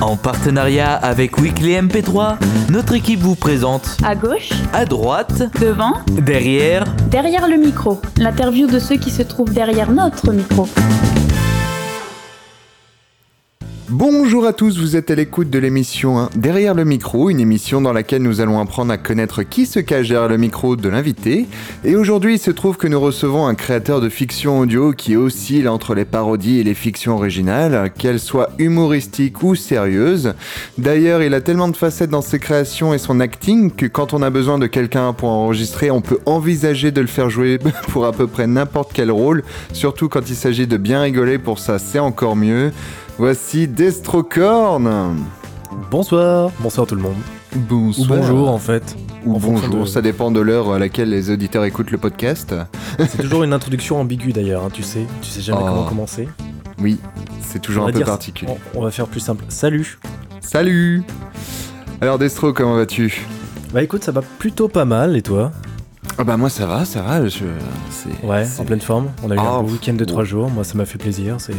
En partenariat avec Weekly MP3, notre équipe vous présente À gauche, à droite, devant, derrière, derrière le micro. L'interview de ceux qui se trouvent derrière notre micro. Bonjour à tous, vous êtes à l'écoute de l'émission 1 Derrière le micro, une émission dans laquelle nous allons apprendre à connaître qui se cache derrière le micro de l'invité. Et aujourd'hui, il se trouve que nous recevons un créateur de fiction audio qui oscille entre les parodies et les fictions originales, qu'elles soient humoristiques ou sérieuses. D'ailleurs, il a tellement de facettes dans ses créations et son acting que quand on a besoin de quelqu'un pour enregistrer, on peut envisager de le faire jouer pour à peu près n'importe quel rôle, surtout quand il s'agit de bien rigoler pour ça, c'est encore mieux. Voici Destrocorn. Bonsoir, bonsoir tout le monde. Bonsoir. Ou bonjour en fait. Ou en bonjour, de- ça dépend de l'heure à laquelle les auditeurs écoutent le podcast. C'est toujours une introduction ambiguë d'ailleurs, hein, tu sais. Tu sais jamais Oh. comment commencer. Oui, c'est toujours On un peu dire- particulier. On, on va faire plus simple. Salut Salut Alors Destro, comment vas-tu? Bah écoute, ça va plutôt pas mal et toi? Ah bah moi ça va, ça va. Je... c'est- Ouais, en pleine forme. On a eu Ah, un week-end de pff, 3 ouais. jours. Moi ça m'a fait plaisir. C'est euh,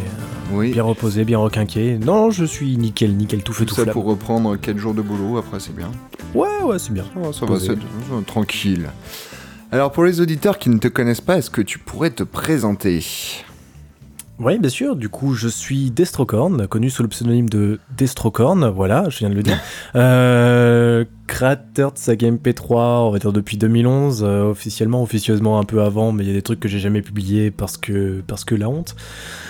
Oui, bien reposé, bien requinqué. Non, je suis nickel, nickel, tout feu, tout tout ça flamme. pour reprendre 4 jours de boulot, après c'est bien. Ouais, ouais, c'est bien. Ça va, Posé. c'est tranquille. Alors pour les auditeurs qui ne te connaissent pas, est-ce que tu pourrais te présenter? Oui, bien sûr. Du coup, je suis Destrocorn, connu sous le pseudonyme de Destrocorn. Voilà, je viens de le dire. Euh, créateur de saga MP3, on va dire depuis 2011, euh, officiellement, officieusement un peu avant, mais il y a des trucs que j'ai jamais publiés parce que parce que la honte.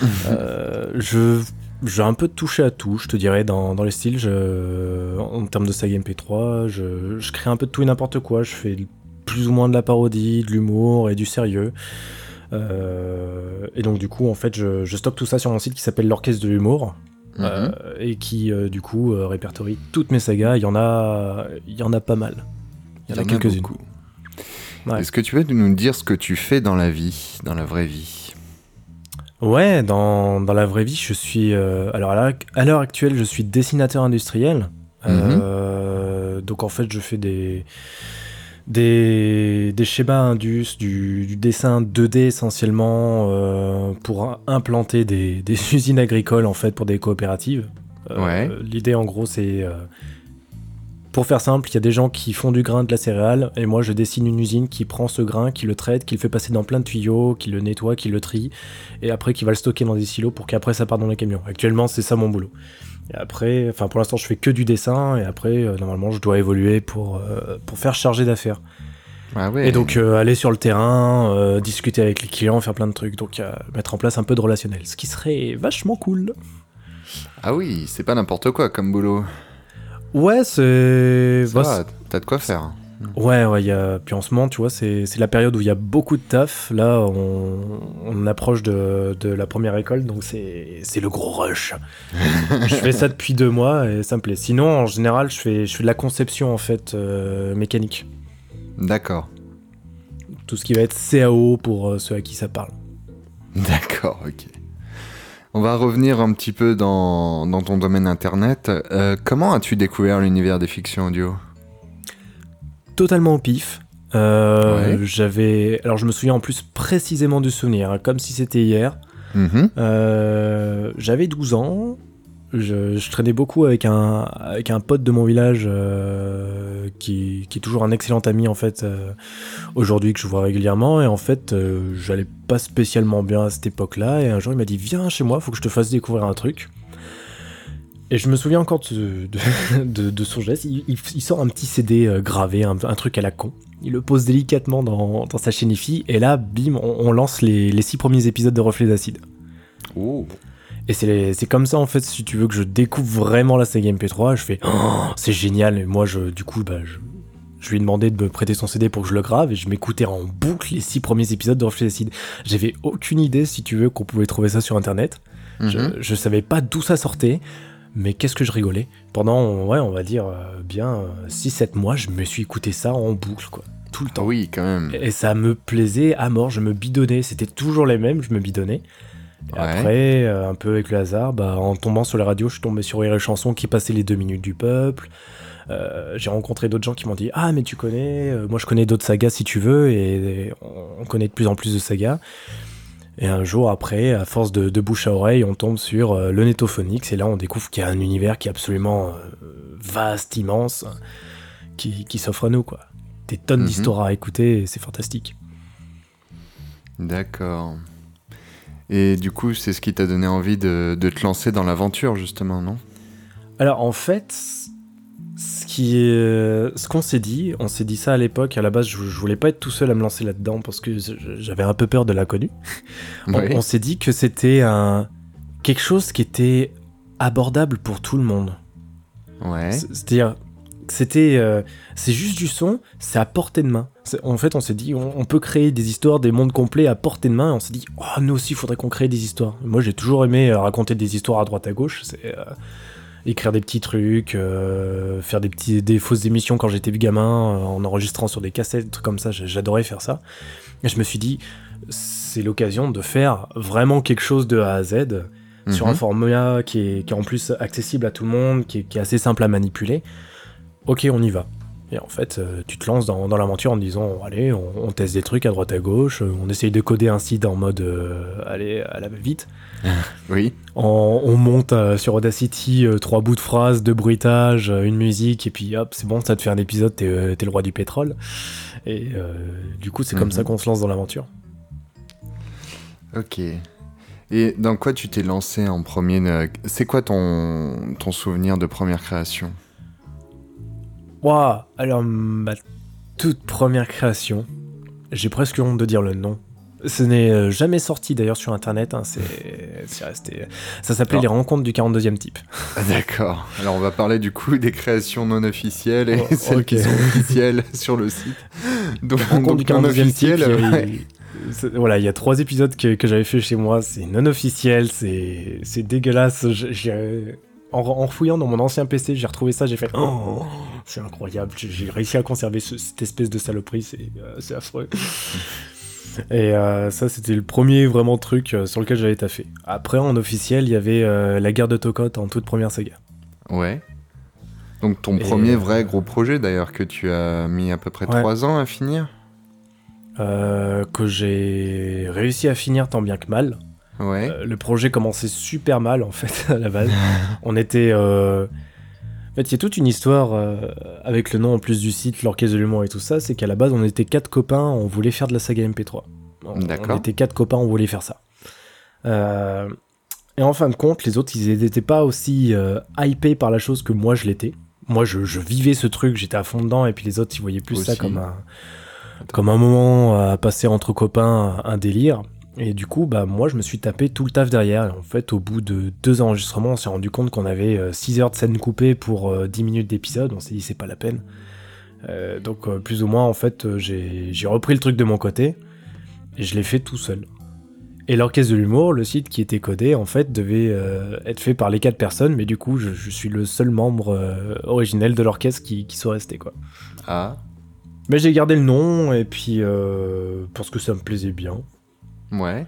Euh, je j'ai un peu touché à tout, je te dirais, dans, dans les styles. Je, en termes de saga MP3, je, je crée un peu de tout et n'importe quoi. Je fais plus ou moins de la parodie, de l'humour et du sérieux. Euh, et donc du coup, en fait, je, je stocke tout ça sur mon site qui s'appelle l'Orchestre de l'humour. Mhm. euh, et qui euh, du coup euh, répertorie toutes mes sagas. Il y en a, il y en a pas mal. Il y en a quelques-unes. Ouais. Est-ce que tu veux nous dire ce que tu fais dans la vie, dans la vraie vie? Ouais, dans, dans la vraie vie, je suis. alors à l'heure- actuelle, je suis dessinateur industriel. Euh, donc en fait, je fais des. Des, des schémas indus, du, du dessin 2D essentiellement euh, pour implanter des, des usines agricoles en fait pour des coopératives. Euh, Ouais. L'idée en gros c'est euh, pour faire simple, il y a des gens qui font du grain de la céréale et moi je dessine une usine qui prend ce grain, qui le traite, qui le fait passer dans plein de tuyaux, qui le nettoie, qui le trie et après qui va le stocker dans des silos pour qu'après ça parte dans les camions. Actuellement c'est ça mon boulot. Et après, enfin pour l'instant je fais que du dessin et après euh, normalement je dois évoluer pour, euh, pour faire charger d'affaires. Ah ouais. Et donc euh, aller sur le terrain, discuter avec les clients, faire plein de trucs, donc mettre en place un peu de relationnel, ce qui serait vachement cool. Ah oui, c'est pas n'importe quoi comme boulot. Ouais, c'est... Bah, t'as de quoi faire. Ouais, ouais, il y a... puis en ce moment, tu vois, c'est la période où il y a beaucoup de taf. Là, on, on approche de, de la première école, donc c'est c'est le gros rush. je fais ça depuis deux mois et ça me plaît. Sinon, en général, je fais, je fais de la conception, en fait, euh, mécanique. D'accord. Tout ce qui va être CAO pour euh, ceux à qui ça parle. D'accord, ok. On va revenir un petit peu dans, dans ton domaine internet. Euh, comment as-tu découvert l'univers des fictions audio? Totalement au pif. Euh, Ouais. J'avais... Alors, je me souviens en plus précisément du souvenir, hein, comme si c'était hier. Mhm. Euh, j'avais 12 ans. Je, je traînais beaucoup avec un, avec un pote de mon village euh, qui, qui est toujours un excellent ami en fait aujourd'hui que je vois régulièrement et en fait j'allais pas spécialement bien à cette époque là et un jour il m'a dit viens chez moi faut que je te fasse découvrir un truc et je me souviens encore de, de, de- de son geste il, il- il sort un petit CD euh, gravé un, un truc à la con il le pose délicatement dans, dans sa chaîne IFI et là bim on, on lance les, les six premiers épisodes de Reflets d'acide Oh. et c'est c'est comme ça en fait si tu veux que je découvre vraiment la saga MP3, je fais oh, c'est génial et moi je du coup bah je, je lui ai demandé de me prêter son CD pour que je le grave et je m'écoutais en boucle les six premiers épisodes de Reflet d'acide. J'avais aucune idée si tu veux qu'on pouvait trouver ça sur internet. Je, Mhm. je savais pas d'où ça sortait. Mais qu'est-ce que je rigolais Pendant, ouais, on va dire euh, bien 6-7 mois, je me suis écouté ça en boucle, quoi. Tout le temps. oui, quand même. Et ça me plaisait à mort, je me bidonnais. C'était toujours les mêmes, je me bidonnais. Et Ouais. Après, euh, un peu avec le hasard, bah, en tombant sur la radio, je suis tombé sur Rire et Chanson qui passait les deux minutes du peuple. Euh, j'ai rencontré d'autres gens qui m'ont dit Ah, mais tu connais, euh, moi je connais d'autres sagas si tu veux, et, on connaît de plus en plus de sagas. Et un jour après, à force de, de bouche à oreille, on tombe sur euh, le Netophonix et là on découvre qu'il y a un univers qui est absolument euh, vaste, immense, qui, qui s'offre à nous quoi. Des tonnes Mhm. d'histoires à écouter, et c'est fantastique. D'accord. Et du coup, c'est ce qui t'a donné envie de, de te lancer dans l'aventure, justement, non? Alors en fait, ce qui est, ce qu'on s'est dit, on s'est dit ça à l'époque. À la base, je, je voulais pas être tout seul à me lancer là-dedans parce que j'avais un peu peur de l'inconnu. On, Oui. on s'est dit que c'était un quelque chose qui était abordable pour tout le monde. Ouais. C'est-à-dire, c'était, euh, c'est juste du son, c'est à portée de main. En fait, on s'est dit, on, on peut créer des histoires, des mondes complets à portée de main. Et on s'est dit, oh, nous aussi, il faudrait qu'on crée des histoires. Moi, j'ai toujours aimé euh, raconter des histoires à droite à gauche. C'est euh, écrire des petits trucs, euh, faire des petits, des fausses émissions quand j'étais gamin, euh, en enregistrant sur des cassettes, trucs comme ça. J'adorais faire ça. Et je me suis dit, c'est l'occasion de faire vraiment quelque chose de A à Z sur Mhm. un format qui est, qui est en plus accessible à tout le monde, qui est, qui est assez simple à manipuler. Ok, on y va. Et en fait, euh, tu te lances dans, dans l'aventure en te disant, allez, on, on teste des trucs à droite à gauche, euh, on essaye de coder un site en mode, euh, allez, à la vite. Oui. On, on monte euh, sur Audacity euh, trois bouts de phrases, deux bruitages, une musique, et puis hop, c'est bon, ça te fait un épisode, t'es le roi du pétrole. Et du coup, c'est comme Mhm. ça qu'on se lance dans l'aventure. Ok. Et dans quoi tu t'es lancé en premier? C'est quoi ton, ton souvenir de première création? Waouh Alors, ma toute première création, j'ai presque honte de dire le nom. Ce n'est euh, jamais sorti d'ailleurs sur internet, hein, c'est resté. Ça s'appelait. Les rencontres du 42e type. Ah, D'accord. Alors on va parler du coup des créations non officielles et Oh, celles qui sont officielles sur le site. Donc, Rencontres du donc non 42e type. il ouais. Voilà, il y a trois épisodes que, que j'avais fait chez moi, c'est non officiel, c'est dégueulasse. Je- en, en fouillant dans mon ancien PC, j'ai retrouvé ça, j'ai fait Oh, c'est incroyable, j'ai- réussi à conserver ce- cette espèce de saloperie, c'est euh, affreux. Et euh, ça, c'était le premier vraiment truc euh, sur lequel j'avais taffé. Après, en officiel, il y avait euh, la guerre de Tokot en toute première saga. Ouais. Donc ton Et, premier vrai gros projet d'ailleurs que tu as mis à peu près Ouais. trois ans à finir? que j'ai réussi à finir tant bien que mal. Ouais. Euh, le projet commençait super mal en fait à la base. On était. euh, En fait, il y a toute une histoire euh, avec le nom en plus du site, l'orchestre de l'humour et tout ça. C'est qu'à la base, on était quatre copains, on voulait faire de la saga MP3. On, D'accord. on était quatre copains, on voulait faire ça. Et en fin de compte, les autres, ils n'étaient pas aussi hypés par la chose que moi je l'étais. Moi, je, je vivais ce truc, j'étais à fond dedans, et puis les autres, ils voyaient plus ça comme un, comme un moment à passer entre copains, un délire. Et du coup, bah, moi, je me suis tapé tout le taf derrière. Et en fait, au bout de deux enregistrements, on s'est rendu compte qu'on avait 6 heures de scène coupée pour euh, 10 minutes d'épisode. On s'est dit, c'est pas la peine. Euh, donc, euh, plus ou moins, en fait, euh, j'ai j'ai repris le truc de mon côté et je l'ai fait tout seul. Et l'orchestre de l'humour, le site qui était codé, en fait, devait euh, être fait par les quatre personnes, mais du coup, je, je suis le seul membre euh, originel de l'orchestre qui, qui soit resté, quoi. Ah. Mais j'ai gardé le nom, et puis, euh, parce que ça me plaisait bien. Ouais.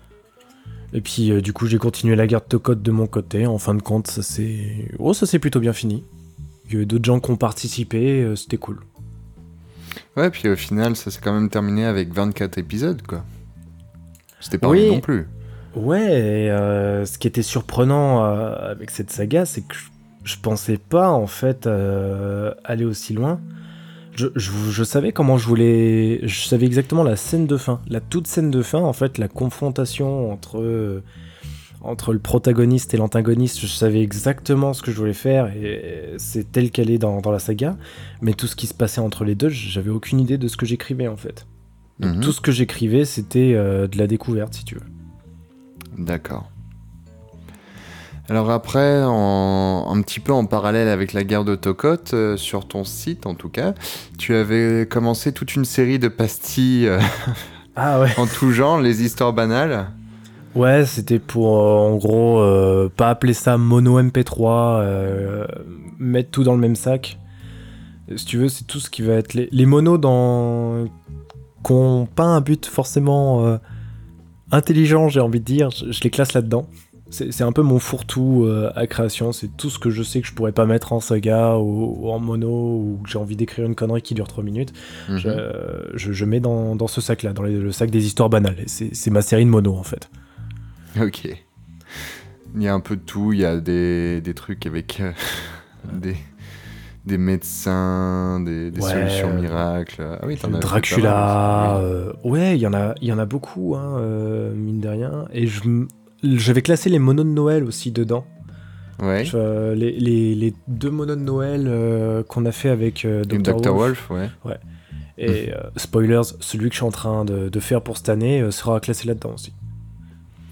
Et puis euh, du coup j'ai continué la garde de code de mon côté. En fin de compte ça s'est oh ça s'est plutôt bien fini. Il y a eu d'autres gens qui ont participé, euh, c'était cool. Ouais, puis au final, ça s'est quand même terminé avec 24 épisodes, quoi. C'était pas Oui. rien non plus. Ouais, et, euh, ce qui était surprenant avec cette saga, c'est que je, pensais pas en fait aller aussi loin. Je, je- je savais comment je voulais. Je savais exactement la scène de fin. La toute scène de fin, en fait, la confrontation entre, euh, entre le protagoniste et l'antagoniste. Je savais exactement ce que je voulais faire et c'est tel qu'elle est dans, dans la saga. Mais tout ce qui se passait entre les deux, j'avais aucune idée de ce que j'écrivais en fait. Donc, Mhm. Tout ce que j'écrivais, c'était euh, de la découverte, si tu veux. D'accord. Alors après, en, un petit peu en parallèle avec la guerre de Tokot, euh, sur ton site en tout cas, tu avais commencé toute une série de pastilles euh, Ah ouais en tout genre, les histoires banales. Ouais, c'était pour euh, en gros pas appeler ça mono MP3, euh, mettre tout dans le même sac. Si tu veux, c'est tout ce qui va être les, les monos dans qui n'ont pas un but forcément intelligent, j'ai envie de dire. Je, je les classe là-dedans. C'est un peu mon fourre-tout euh, à création. C'est tout ce que je sais que je pourrais pas mettre en saga ou, ou en mono ou que j'ai envie d'écrire une connerie qui dure 3 minutes. Mhm. Je, je- je mets dans, dans ce sac-là, dans les- le sac des histoires banales. C'est ma série de mono en fait. Ok. Il y a un peu de tout, il y a des, des trucs avec euh, des, des médecins, des, des Ouais. solutions miracles. Ah oui, Dracula, euh, ouais, il y en a, il y en a beaucoup, hein, mine de rien. Et je, m- j'avais classé les monos de Noël aussi dedans. Ouais. Je- les, les- les deux monos de Noël euh, qu'on a fait avec euh, Et Dr. Dr. Wolf. Wolf, ouais. Et euh, spoilers, celui que je suis en train de, de faire pour cette année euh, sera classé là-dedans aussi.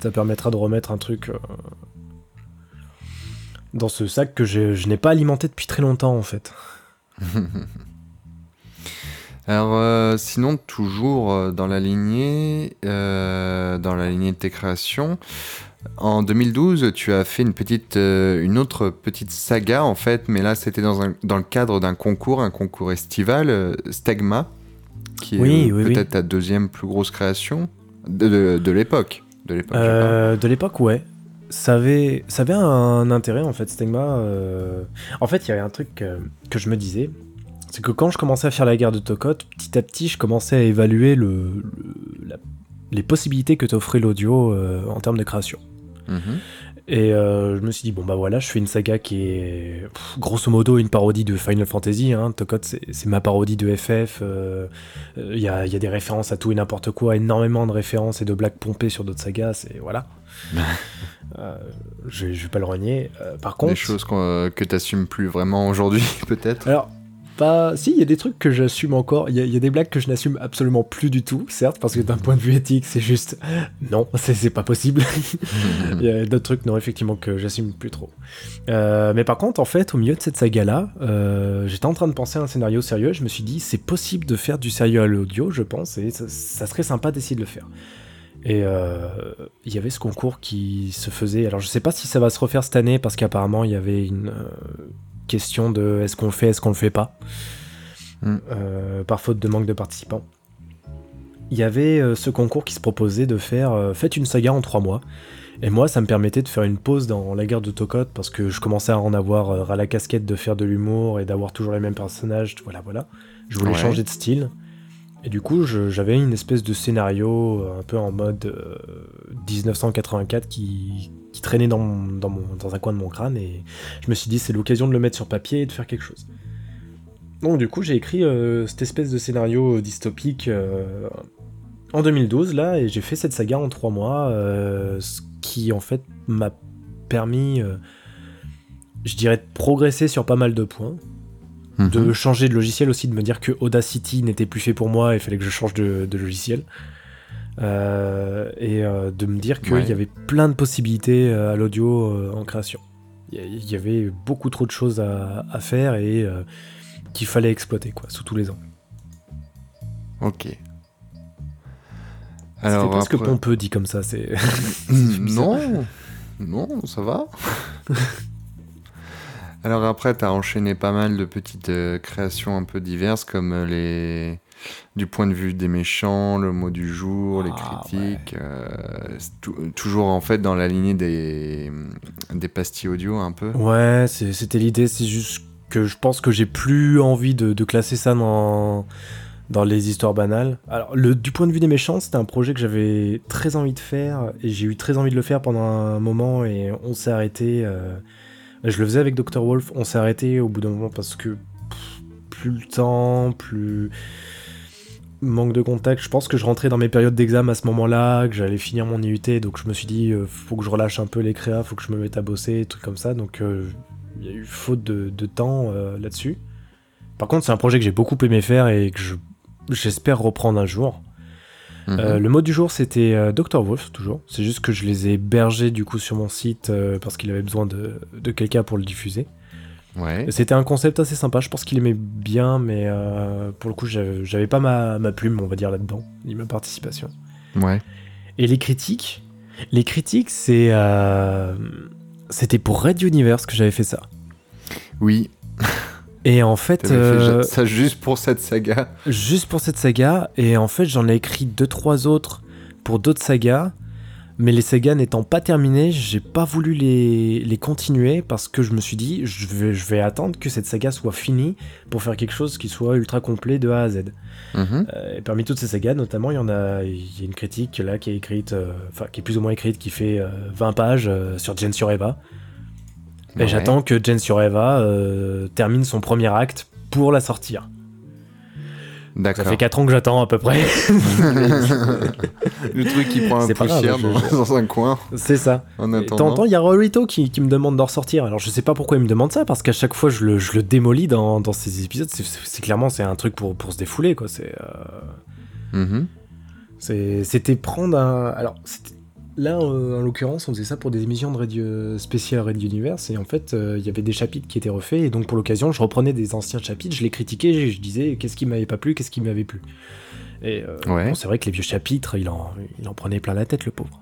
Ça permettra de remettre un truc dans ce sac que je, je n'ai pas alimenté depuis très longtemps en fait. Alors, euh, sinon, toujours euh, dans la lignée, euh, dans la lignée de tes créations, en 2012, tu as fait une petite, euh, une autre petite saga en fait, mais là, c'était dans, un- dans le cadre d'un concours, un concours estival, Stegma, qui est Oui, oui, oui. peut-être ta deuxième plus grosse création de, l'époque. De l'époque. ouais. Ça avait, ça avait un intérêt en fait, Stegma. euh. En fait, il y avait un truc que je me disais, c'est que quand je commençais à faire la guerre de Tokot, petit à petit, je commençais à évaluer le, le- la- les possibilités que t'offrait l'audio euh, en termes de création. Mhm. Et euh, je me suis dit, bon bah voilà, je fais une saga qui est pff, grosso modo une parodie de Final Fantasy. Hein. Tokot, c'est ma parodie de FF. euh, euh, Il y, a, il y a des références à tout et n'importe quoi, énormément de références et de blagues pompées sur d'autres sagas. C'est voilà. Euh, je, je vais pas le renier. Par contre, Des choses euh, que tu n'assumes plus vraiment aujourd'hui, peut-être? alors, pas. Si, il y a des trucs que j'assume encore. Il y, a- il y a des blagues que je n'assume absolument plus du tout, certes, parce que d'un point de vue éthique, c'est juste. Non, c'est pas possible. Il y a d'autres trucs, non, effectivement, que j'assume plus trop. Euh, mais par contre, en fait, au milieu de cette saga-là, euh, j'étais en train de penser à un scénario sérieux. Je me suis dit, c'est possible de faire du sérieux à l'audio, je pense, et ça, ça serait sympa d'essayer de le faire. Et euh, il y avait ce concours qui se faisait. Alors, je sais pas si ça va se refaire cette année, parce qu'apparemment, il y avait une euh, question de est-ce qu'on le fait, est-ce qu'on le fait pas, Mm. Euh, par faute de manque de participants. Il y avait euh, ce concours qui se proposait de faire euh, faites une saga en trois mois. Et moi, ça me permettait de faire une pause dans la guerre de Tokot parce que je commençais à en avoir ras la casquette de faire de l'humour et d'avoir toujours les mêmes personnages. Voilà, voilà. Je voulais Ouais. changer de style. Et du coup, j'avais une espèce de scénario un peu en mode euh, 1984 qui, qui traînait dans, mon- dans, mon- dans un coin de mon crâne. Et je me suis dit, c'est l'occasion de le mettre sur papier et de faire quelque chose. Donc, du coup, j'ai écrit euh, cette espèce de scénario dystopique euh, en 2012, là, et j'ai fait cette saga en trois mois, euh, ce qui, en fait, m'a permis, je dirais, de progresser sur pas mal de points de Mhm. changer de logiciel aussi, de me dire que Audacity n'était plus fait pour moi et il fallait que je change de, de logiciel. Euh, et euh, de me dire qu'il Ouais. y avait plein de possibilités euh, à l'audio en création. Il y avait beaucoup trop de choses à, à faire et qu'il fallait exploiter quoi, sous tous les angles. Ok. Alors, presque après- pompeux dit comme ça. C'est non, non, ça va. Alors après, tu as enchaîné pas mal de petites euh, créations un peu diverses, comme les du point de vue des méchants, le mot du jour, les Ah, critiques, euh, toujours en fait dans la lignée des, des pastilles audio un peu. Ouais, c'était l'idée, c'est juste que je pense que j'ai plus envie de, de classer ça dans, dans les histoires banales. Alors, le, du point de vue des méchants, c'était un projet que j'avais très envie de faire, et j'ai eu très envie de le faire pendant un moment, et on s'est arrêté. euh, je le faisais avec Dr. Wolf, on s'est arrêté au bout d'un moment parce que pff, plus le temps, plus manque de contact. Je pense que je rentrais dans mes périodes d'examen à ce moment-là, que j'allais finir mon IUT, donc je me suis dit, euh, faut que je relâche un peu les créas, faut que je me mette à bosser, des trucs comme ça. Donc euh, il y a eu faute de, de temps euh, là-dessus. Par contre, c'est un projet que j'ai beaucoup aimé faire et que je- j'espère reprendre un jour. Mhm. Le mot du jour, c'était Dr. Wolf, toujours. C'est juste que je les ai hébergés du coup sur mon site parce qu'il avait besoin de, de quelqu'un pour le diffuser. Ouais. C'était un concept assez sympa. Je pense qu'il aimait bien, mais euh, pour le coup, j'avais pas ma, ma plume, on va dire, là-dedans, ni ma participation. Ouais. Et les critiques? Les critiques, c'est. euh, C'était pour Red Universe que j'avais fait ça. Oui. Et en fait, fait euh, ja- ça juste pour cette saga. juste pour cette saga, et en fait, j'en ai écrit deux trois autres pour d'autres sagas. Mais les Sega n'étant pas terminés, j'ai pas voulu les, les continuer parce que je me suis dit, je vais, je vais attendre que cette saga soit finie pour faire quelque chose qui soit ultra complet de A à Z. Mhm. Euh, et parmi toutes ces sagas, notamment, il y en a, il y a une critique là qui est écrite, euh, enfin qui est plus ou moins écrite, qui fait euh, 20 pages euh, sur Gen sur Eva. Et Ouais. j'attends que Gen sur Eva euh, termine son premier acte pour la sortir. Ça fait 4 ans que j'attends à peu près. Le truc qui prend un C'est pas grave, poussière je- dans, dans un coin C'est ça. en attendant. temps, il y a Rorito qui, qui me demande d'en ressortir. Alors je sais pas pourquoi il me demande ça, parce qu'à chaque fois je le, je le démolis dans, dans ces épisodes. C'est- C'est c'est clairement c'est un truc pour, pour se défouler quoi. C'est euh, Mhm. c'est- c'était prendre un. Alors c'était- là euh, en l'occurrence on faisait ça pour des émissions de radio spéciales Red Universe et en fait euh, il y avait des chapitres qui étaient refaits et donc pour l'occasion je reprenais des anciens chapitres, je les critiquais, je, je disais qu'est-ce qui m'avait pas plu, qu'est-ce qui m'avait plu? Et euh, Ouais. bon, c'est vrai que les vieux chapitres il en, il en prenait plein la tête le pauvre.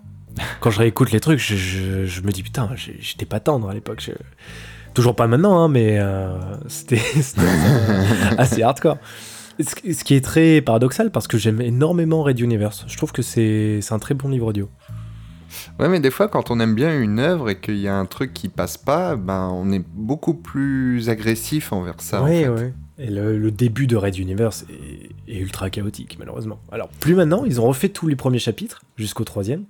Quand je réécoute les trucs, je, je- je me dis putain, j'étais pas tendre à l'époque. Toujours pas maintenant, hein, mais euh, c'était assez hardcore. Ce, qui- est très paradoxal parce que j'aime énormément Red Universe. Je trouve que c'est un très bon livre audio. Ouais, mais des fois, quand on aime bien une œuvre et qu'il y a un truc qui passe pas, ben, on est beaucoup plus agressif envers ça. en ouais, fait. ouais. Et le, le début de Red Universe est, est ultra chaotique, malheureusement. Alors, plus maintenant, ils ont refait tous les premiers chapitres jusqu'au troisième.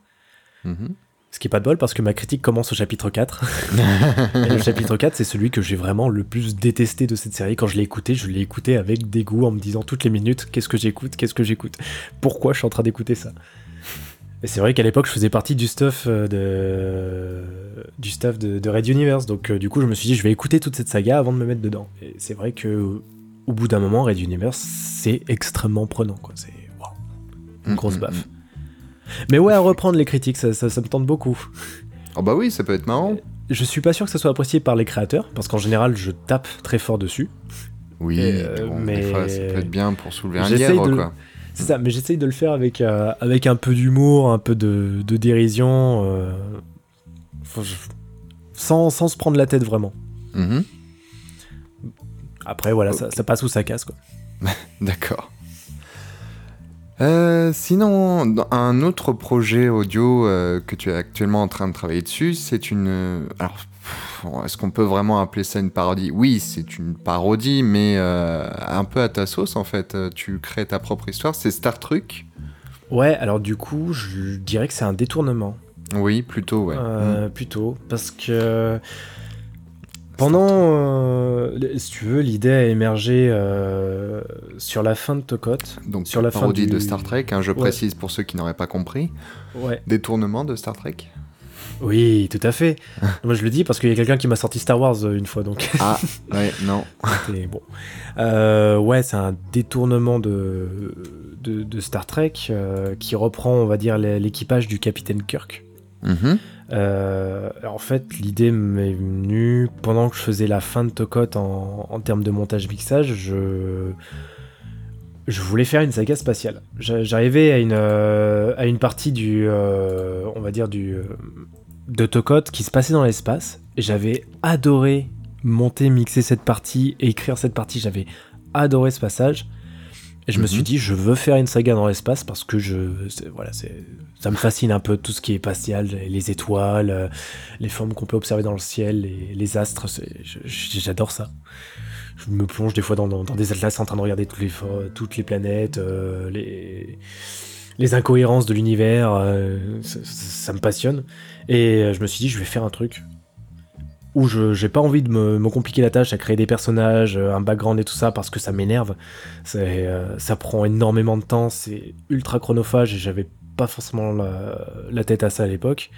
Mhm. Ce qui est pas de bol parce que ma critique commence au chapitre 4. Et le chapitre 4, c'est celui que j'ai vraiment le plus détesté de cette série. Quand je l'ai écouté, je l'ai écouté avec dégoût en me disant toutes les minutes qu'est-ce que j'écoute, qu'est-ce que j'écoute, pourquoi je suis en train d'écouter ça? Et c'est vrai qu'à l'époque, je faisais partie du stuff euh, de du stuff de, de Red Universe, donc euh, du coup, je me suis dit je vais écouter toute cette saga avant de me mettre dedans. Et c'est vrai que euh, au bout d'un moment, Red Universe, c'est extrêmement prenant, quoi. C'est waouh, une grosse Mhm, baffe. Mais ouais, à reprendre les critiques, ça, ça, ça me tente beaucoup. Oh bah oui, ça peut être marrant. Je suis pas sûr que ça soit apprécié par les créateurs, parce qu'en général, je tape très fort dessus. Oui, Euh, bon, mais- des fois, ça peut être bien pour soulever un lièvre, de- quoi. C'est ça, mais j'essaye de le faire avec, euh, avec un peu d'humour, un peu de, de dérision, euh, faut- sans, sans se prendre la tête vraiment. Mhm. Après, voilà, ça, passe ou ça casse, quoi. D'accord. Euh, sinon, un autre projet audio que tu es actuellement en train de travailler dessus, c'est une. Alors, est-ce qu'on peut vraiment appeler ça une parodie? Oui, c'est une parodie, mais euh, un peu à ta sauce en fait. Euh, Tu crées ta propre histoire. C'est Star Trek? Ouais, alors du coup, je dirais que c'est un détournement. Oui, plutôt, ouais. Euh, Plutôt, parce que pendant, euh, si tu veux, l'idée a émergé euh, sur la fin de Tokote. Mm. Donc, sur la fin parodie du- de Star Trek, hein, je Ouais. précise pour ceux qui n'auraient pas compris. Ouais. Détournement de Star Trek? Oui, tout à fait. Moi, je le dis parce qu'il y a quelqu'un qui m'a sorti Star Wars euh, une fois, donc Ah, ouais, non. c'était bon. Euh, ouais, c'est un détournement de, de, de Star Trek euh, qui reprend, on va dire, l'é- l'équipage du capitaine Kirk. Mhm. Euh, en fait, l'idée m'est venue pendant que je faisais la fin de Tokot en, en termes de montage mixage. Je, je voulais faire une saga spatiale. J'a- J'arrivais à une, euh, à une partie du, euh, on va dire du, de Tokot qui se passait dans l'espace. J'avais adoré monter, mixer cette partie et écrire cette partie. J'avais adoré ce passage. Et je me Mhm. suis dit, je veux faire une saga dans l'espace parce que je, voilà, ça me fascine un peu tout ce qui est spatial, les étoiles, euh, les formes qu'on peut observer dans le ciel, les, les astres. J'adore ça. Je me plonge des fois dans, dans- dans des atlas en train de regarder toutes les, fo- toutes les planètes, euh, les, les incohérences de l'univers. euh, ça, me passionne. Et euh, je me suis dit, je vais faire un truc où je j'ai pas envie de me, compliquer la tâche à créer des personnages, euh, un background et tout ça parce que ça m'énerve. Ça prend énormément de temps, c'est ultra chronophage et j'avais pas forcément la, tête à ça à l'époque.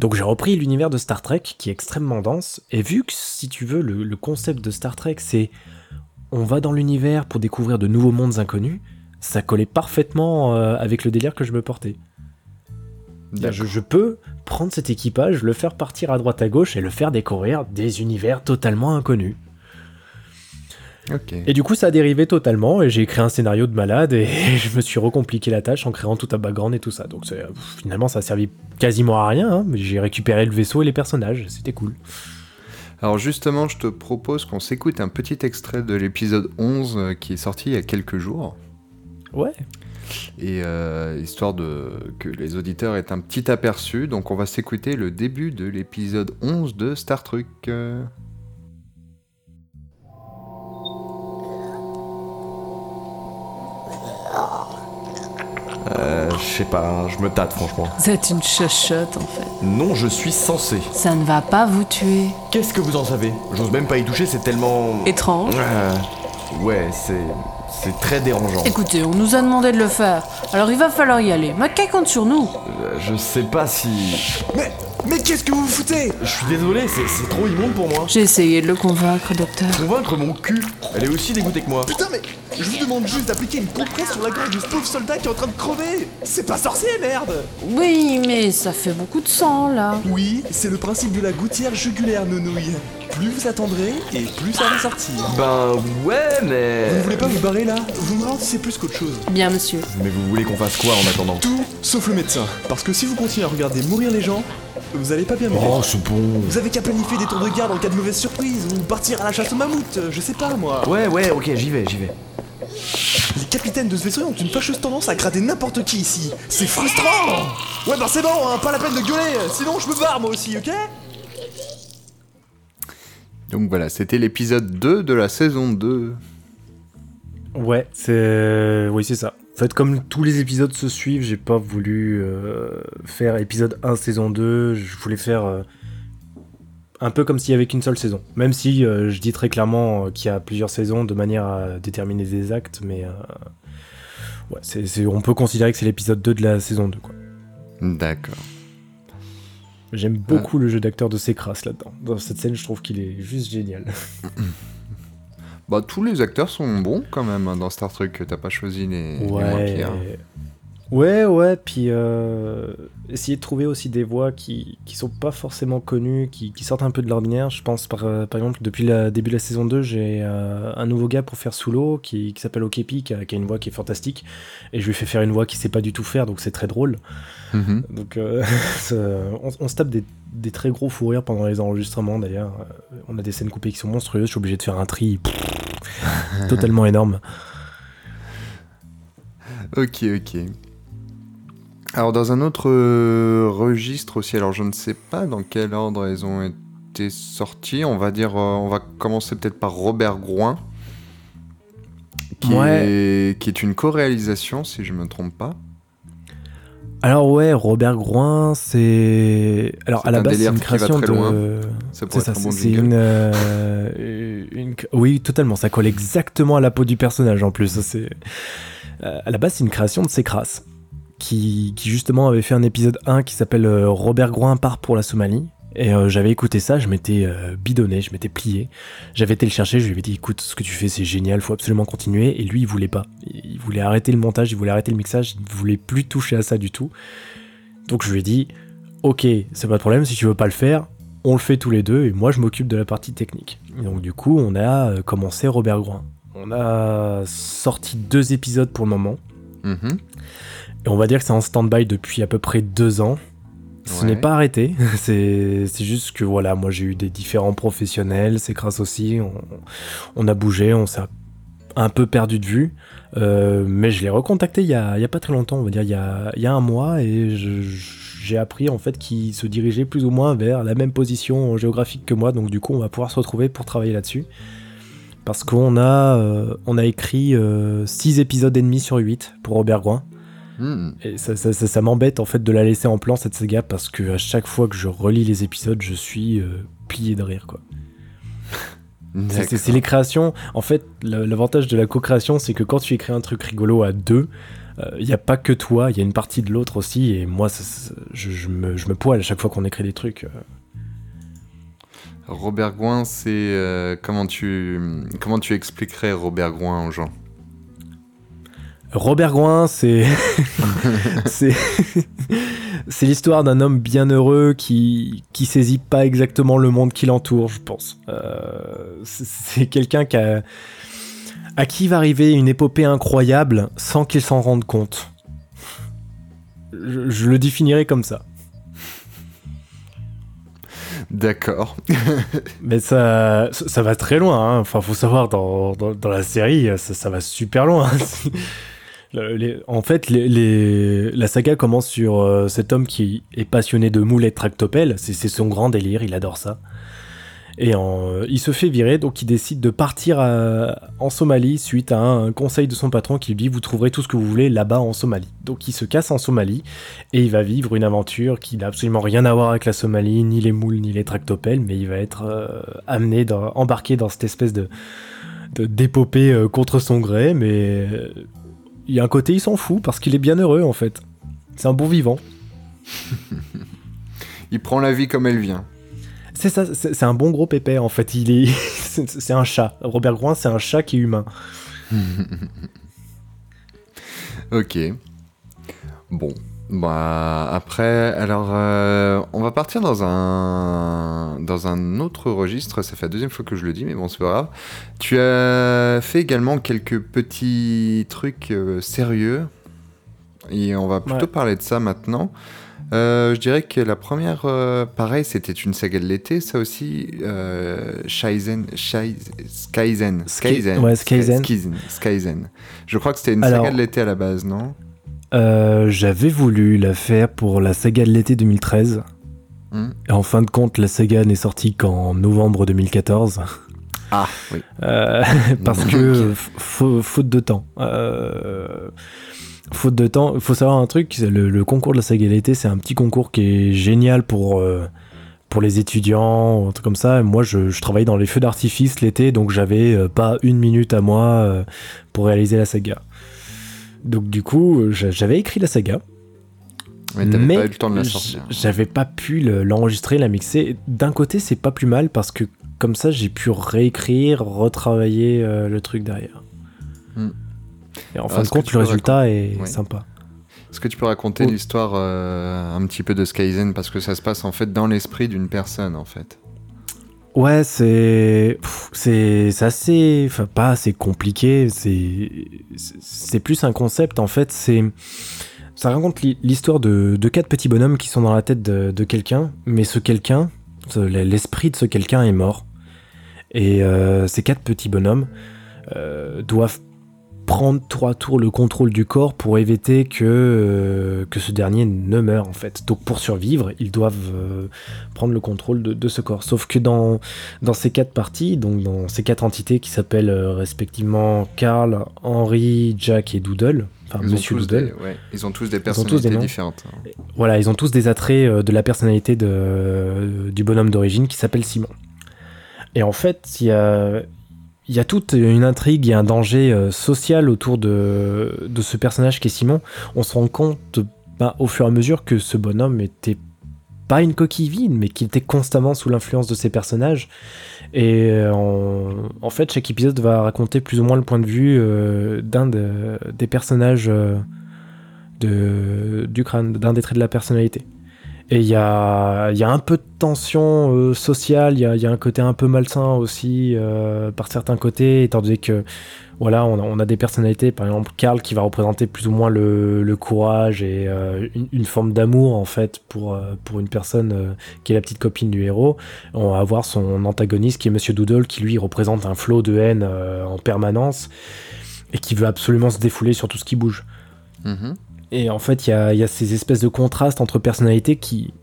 Donc j'ai repris l'univers de Star Trek qui est extrêmement dense et vu que si tu veux le concept de Star Trek c'est on va dans l'univers pour découvrir de nouveaux mondes inconnus, ça collait parfaitement euh, avec le délire que je me portais. Je, je peux prendre cet équipage, le faire partir à droite à gauche et le faire découvrir des univers totalement inconnus. Et du coup, ça a dérivé totalement et j'ai écrit un scénario de malade et je me suis recompliqué la tâche en créant tout un background et tout ça. Donc finalement, ça a servi quasiment à rien, hein, mais j'ai récupéré le vaisseau et les personnages, c'était cool. Alors justement, je te propose qu'on s'écoute un petit extrait de l'épisode 11 euh, qui est sorti il y a quelques jours. Ouais. Et euh, histoire de que les auditeurs aient un petit aperçu, donc on va s'écouter le début de l'épisode 11 de Star Trek. Euh, Euh, je sais pas, hein, je me tâte franchement. Vous êtes une chochotte en fait. Non, je suis censé. Ça ne va pas vous tuer. Qu'est-ce que vous en savez? J'ose même pas y toucher, c'est tellement. Étrange. Euh, ouais, c'est. C'est très dérangeant. Écoutez, on nous a demandé de le faire. Alors il va falloir y aller. Mackay compte sur nous? Euh, je sais pas si. Mais, mais qu'est-ce que vous vous foutez Je suis désolé, c'est c'est trop immonde pour moi. J'ai essayé de le convaincre, docteur. Convaincre mon cul Elle est aussi dégoûtée que moi. Putain, mais je vous demande juste d'appliquer une compresse sur la gorge de ce pauvre soldat qui est en train de crever C'est pas sorcier, merde Oui, mais ça fait beaucoup de sang là. Oui, c'est le principe de la gouttière jugulaire, nounouille. Plus vous attendrez, et plus ça va sortir. Ben ouais, mais. Vous ne voulez pas vous barrer là Vous me ralentissez plus qu'autre chose. Bien, monsieur. Mais vous voulez qu'on fasse quoi en attendant? Tout sauf le médecin. Parce que si vous continuez à regarder mourir les gens, vous allez pas bien vivre. Oh, c'est bon. Vous avez qu'à planifier des tours de garde en cas de mauvaise surprise, ou partir à la chasse au mammouth, je sais pas moi. Ouais, ouais, ok, j'y vais, j'y vais. Les capitaines de ce vaisseau ont une fâcheuse tendance à gratter n'importe qui ici. C'est frustrant Ouais bah c'est bon, hein, pas la peine de gueuler, sinon je me barre moi aussi, ok? Donc voilà, c'était l'épisode 2 de la saison 2. Ouais, c'est. Oui, c'est ça. En fait, comme tous les épisodes se suivent, j'ai pas voulu euh, faire épisode 1, saison 2. Je voulais faire euh, un peu comme s'il y avait qu'une seule saison. Même si euh, je dis très clairement qu'il y a plusieurs saisons de manière à déterminer des actes, mais. on peut considérer que c'est l'épisode 2 de la saison 2, quoi. D'accord. J'aime beaucoup le jeu d'acteur de Secras là-dedans. Dans cette scène, je trouve qu'il est juste génial. Bah, tous les acteurs sont bons quand même hein, dans Star Trek. T'as pas choisi les, les moins Ouais. pires. Ouais, ouais, puis euh, essayer de trouver aussi des voix qui, qui sont pas forcément connues, qui, qui sortent un peu de l'ordinaire. Je pense par, euh, par exemple, depuis le début de la saison 2, j'ai euh, un nouveau gars pour faire Solo qui, qui s'appelle Okepi, qui a, qui a une voix qui est fantastique. Et je lui fais faire une voix qu'il sait pas du tout faire, donc c'est très drôle. Mhm. Donc euh, on, on se tape des, des très gros fous rires pendant les enregistrements d'ailleurs. On a des scènes coupées qui sont monstrueuses, je suis obligé de faire un tri totalement énorme. Ok, ok. Alors, dans un autre euh, registre aussi, alors je ne sais pas dans quel ordre elles ont été sorties. On va dire, euh, on va commencer peut-être par Robert Groin, qui, est, qui est une co-réalisation, si je me trompe pas. Alors ouais, Robert Groin, c'est... Alors à la un base, c'est une création de... loin. Ça C'est bon une, euh, une- Oui, totalement, ça colle exactement à la peau du personnage en plus. C'est... Euh, à la base, c'est une création de Secras, qui, qui justement avait fait un épisode 1 qui s'appelle euh, Robert Groin part pour la Somalie. Et euh, j'avais écouté ça, je m'étais euh, bidonné, je m'étais plié. J'avais été le chercher, je lui avais dit écoute, ce que tu fais c'est génial, faut absolument continuer. Et lui, il voulait pas. Il voulait arrêter le montage, il voulait arrêter le mixage, il voulait plus toucher à ça du tout. Donc je lui ai dit ok, c'est pas de problème, si tu veux pas le faire, on le fait tous les deux et moi je m'occupe de la partie technique. Et donc du coup, on a euh, commencé Robert Groin. On a sorti deux épisodes pour le moment. Mhm. Et on va dire que c'est en stand-by depuis à peu près deux ans. Ce Ouais. n'est pas arrêté, c'est juste que voilà, moi j'ai eu des différents professionnels, c'est grâce aussi, on, on a bougé, on s'est un peu perdu de vue, Euh, mais je l'ai recontacté il y, a, il y a pas très longtemps, on va dire il y a, il y a un mois, et j'ai appris en fait qu'il se dirigeait plus ou moins vers la même position géographique que moi, donc du coup on va pouvoir se retrouver pour travailler là-dessus. Parce qu'on a, euh, on a écrit 6 épisodes et demi sur 8 pour Robert Groin. Mhm. Et ça, ça, ça- ça m'embête en fait de la laisser en plan cette saga parce que à chaque fois que je relis les épisodes, je suis euh, plié de rire quoi. C'est- C'est les créations. En fait, l'avantage de la co-création, c'est que quand tu écris un truc rigolo à deux, il n'y a pas que toi, il y a une partie de l'autre aussi. Et moi, ça- ça- je, je me, je me poile à chaque fois qu'on écrit des trucs. euh. Robert Gouin, c'est euh, comment tu comment tu expliquerais Robert Gouin aux gens? Robert Groin, c'est c'est l'histoire d'un homme bien heureux qui qui saisit pas exactement le monde qui l'entoure, je pense. Euh, c'est- quelqu'un qui a à qui va arriver une épopée incroyable sans qu'il s'en rende compte. Je, je le définirais comme ça. D'accord. Mais ça, ça ça va très loin. hein. Enfin, faut savoir, dans, dans, dans la série, ça, ça va super loin. En fait, la saga commence sur euh, cet homme qui est passionné de moules et de tractopelles. C'est son grand délire, il adore ça. Et euh, il se fait virer, donc il décide de partir en Somalie suite à un, conseil de son patron qui lui dit Vous trouverez tout ce que vous voulez là-bas en Somalie. Donc il se casse en Somalie et il va vivre une aventure qui n'a absolument rien à voir avec la Somalie, ni les moules, ni les tractopelles, mais il va être euh, amené, embarqué dans cette espèce de, d'épopée contre son gré, mais il y a un côté, il s'en fout parce qu'il est bien heureux en fait. C'est un bon vivant. Il prend la vie comme elle vient. C'est ça, c'est un bon gros pépère en fait. Il est, c'est c'est un chat. Robert Groin, c'est un chat qui est humain. Ok. Bon. Bah après, alors euh, on va partir dans un dans un autre registre. Ça fait la deuxième fois que je le dis, mais bon c'est pas grave. Tu as fait également quelques petits trucs euh, sérieux et on va plutôt Ouais. parler de ça maintenant. Euh, je dirais que la première, euh, pareil, c'était une saga de l'été, ça aussi. Euh, Shizen, Skyzen, Skyzen, ouais, Skyzen. Skyzen, Skyzen. Je crois que c'était une Alors- saga de l'été à la base, non? Euh, J'avais voulu la faire pour la saga de l'été 2013. Hmm. Et en fin de compte, la saga n'est sortie qu'en novembre 2014. Ah, oui. Euh, parce que faute de temps. Euh, faute de temps. Il faut savoir un truc, le, le concours de la saga de l'été, c'est un petit concours qui est génial pour, euh, pour les étudiants, un truc comme ça. Moi, je, je travaillais dans les feux d'artifice l'été, donc j'avais pas une minute à moi pour réaliser la saga. Donc du coup, j'a- j'avais écrit la saga, Mais t'avais mais pas eu le temps de la sortir. J'avais pas pu le- l'enregistrer, la mixer. D'un côté, c'est pas plus mal parce que comme ça, j'ai pu réécrire, retravailler euh, le truc derrière. Hmm. Et en Ah, fin de compte, le résultat est Oui. sympa. Est-ce que tu peux raconter Oh. l'histoire euh, un petit peu de Skyzen? Parce que ça se passe en fait dans l'esprit d'une personne en fait. Ouais, c'est c'est assez, enfin pas assez compliqué. C'est c'est plus un concept en fait. C'est ça raconte l'hi- l'histoire de, de quatre petits bonhommes qui sont dans la tête de, quelqu'un, mais ce quelqu'un, l'esprit de ce quelqu'un est mort. Et euh, ces quatre petits bonhommes euh, doivent prendre tour à tour le contrôle du corps pour éviter que, euh, que ce dernier ne meure en fait. Donc pour survivre, ils doivent euh, prendre le contrôle de, de ce corps. Sauf que dans, dans ces quatre parties, donc dans ces quatre entités qui s'appellent euh, respectivement Karl, Henry, Jack et Doodle, enfin Monsieur Doodle, des, ouais, ils ont tous des tous des personnalités différentes. voilà, ils ont tous des attraits de la personnalité de, du bonhomme d'origine qui s'appelle Simon. Et en fait, il y a, il y a toute une intrigue et un danger euh, social autour de, ce personnage qui est Simon. On se rend compte bah, au fur et à mesure que ce bonhomme était pas une coquille vide, mais qui était constamment sous l'influence de ces personnages. Et euh, en, fait, chaque épisode va raconter plus ou moins le point de vue euh, d'un de- des personnages du crâne, d'un des traits de la personnalité. Et il y a, un peu de tension euh, sociale, il y a, un côté un peu malsain aussi euh, par certains côtés, étant donné que voilà, on a, des personnalités, par exemple Karl qui va représenter plus ou moins le, courage et euh, une, forme d'amour en fait pour, pour une personne qui est la petite copine du héros. On va avoir son antagoniste qui est Monsieur Doodle qui lui représente un flot de haine en permanence et qui veut absolument se défouler sur tout ce qui bouge. Mhm. Et en fait, il y a, il y a ces espèces de contrastes entre personnalités qui,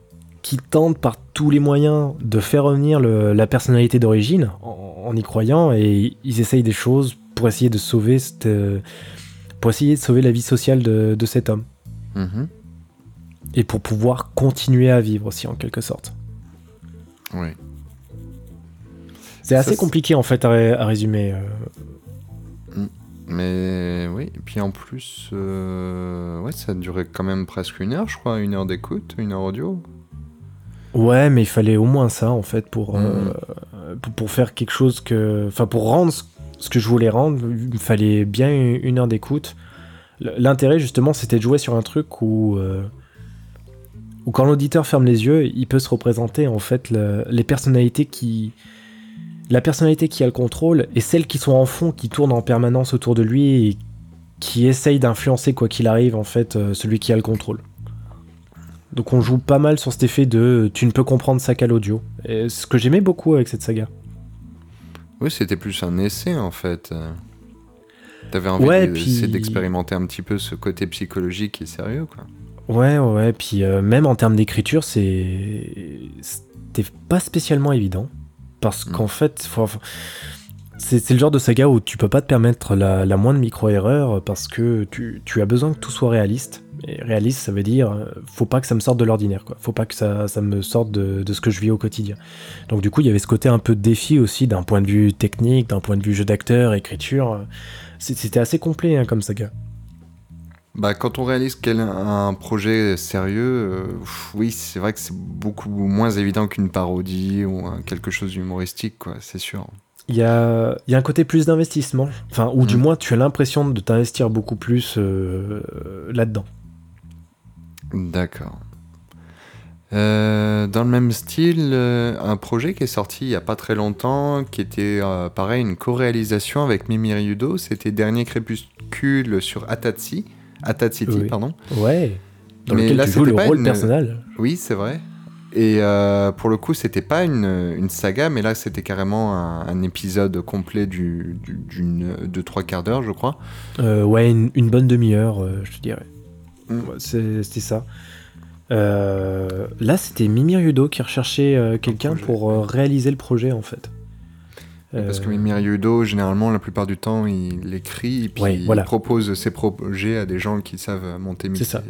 qui tentent par tous les moyens de faire revenir le- la personnalité d'origine en, en y croyant et ils essayent des choses pour essayer de sauver cette, pour essayer de sauver la vie sociale de, de cet homme Mhm. et pour pouvoir continuer à vivre aussi en quelque sorte. Oui. C'est assez compliqué en fait à résumer. euh. Mais oui, et puis en plus, euh, ouais, ça a duré quand même presque une heure, je crois, une heure d'écoute, une heure audio. Ouais, mais il fallait au moins ça en fait pour, euh, Mhm. pour, pour faire quelque chose que. Enfin, pour rendre ce, ce que je voulais rendre, il me fallait bien une, heure d'écoute. L'intérêt justement, c'était de jouer sur un truc où. euh, où quand l'auditeur ferme les yeux, il peut se représenter en fait le- les personnalités qui. La personnalité qui a le contrôle et celles qui sont en fond, qui tournent en permanence autour de lui et qui essayent d'influencer quoi qu'il arrive en fait euh, celui qui a le contrôle. Donc on joue pas mal sur cet effet de tu ne peux comprendre ça qu'à l'audio. Ce que j'aimais beaucoup avec cette saga. Oui, c'était plus un essai en fait. euh. T'avais envie Ouais, de- puis- c'est d'expérimenter un petit peu ce côté psychologique et sérieux, quoi. Ouais, ouais, ouais. Puis euh, même en termes d'écriture, c'est. C'était pas spécialement évident. Parce Mm. qu'en fait, faut- c'est le genre de saga où tu peux pas te permettre la, la moindre micro-erreur parce que tu, tu as besoin que tout soit réaliste. Et réaliste, ça veut dire, euh, faut pas que ça me sorte de l'ordinaire, quoi. Faut pas que ça, ça me sorte de, de ce que je vis au quotidien. Donc, du coup, il y avait ce côté un peu de défi aussi, d'un point de vue technique, d'un point de vue jeu d'acteur, écriture. C'était assez complet hein, comme saga. Bah, quand on réalise un projet sérieux, euh, oui, c'est vrai que c'est beaucoup moins évident qu'une parodie ou quelque chose d'humoristique, quoi, c'est sûr. Il y a, y a un côté plus d'investissement, enfin, ou du Mm. moins tu as l'impression de t'investir beaucoup plus euh, là-dedans. D'accord. Euh, dans le même style, euh, un projet qui est sorti il y a pas très longtemps, qui était euh, pareil, une co-réalisation avec Mimi Ryudo, c'était Dernier Crépuscule sur Atatsi, Atatsiti, Oui. pardon. Ouais. Dans Mais lequel là, tu joues c'était le rôle une- personnel. Oui, c'est vrai. Et euh, pour le coup, c'était pas une, une saga, mais là, c'était carrément un, un épisode complet du, du- d'une, de trois quarts d'heure, je crois. Euh, ouais, une, une bonne demi-heure, euh, je te dirais. Mm. Ouais, C'était ça. Là, c'était Mimi Ryudo qui recherchait quelqu'un pour réaliser le projet en fait. Parce que Euh, Mimi Ryudo, généralement, la plupart du temps, il écrit et puis Ouais, il voilà. propose ses projets à des gens qui savent monter mixer. C'est ça.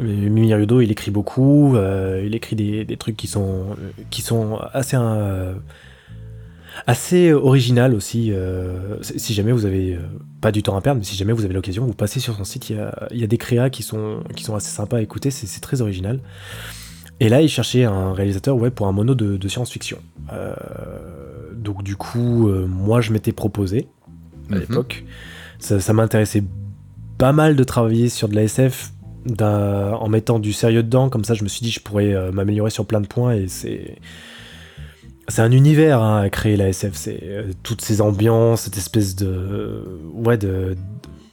Mais Mimi Ryudo, il écrit beaucoup, euh, il écrit des, des trucs qui sont, euh, qui sont assez, euh, assez original aussi. euh, si jamais vous avez euh, pas du temps à perdre, mais si jamais vous avez l'occasion, vous passez sur son site, il y a, il y a des créas qui sont, qui sont assez sympas à écouter, c'est c'est très original. Et là, il cherchait un réalisateur ouais, pour un mono de, de science-fiction. Euh, donc du coup, euh, moi, je m'étais proposé à Mhm. l'époque. Ça, ça m'intéressait pas mal de travailler sur de la SF en mettant du sérieux dedans. Comme ça, je me suis dit, je pourrais euh, m'améliorer sur plein de points. Et c'est. C'est un univers hein, à créer la SF. C'est toutes ces ambiances, cette espèce de. Ouais, de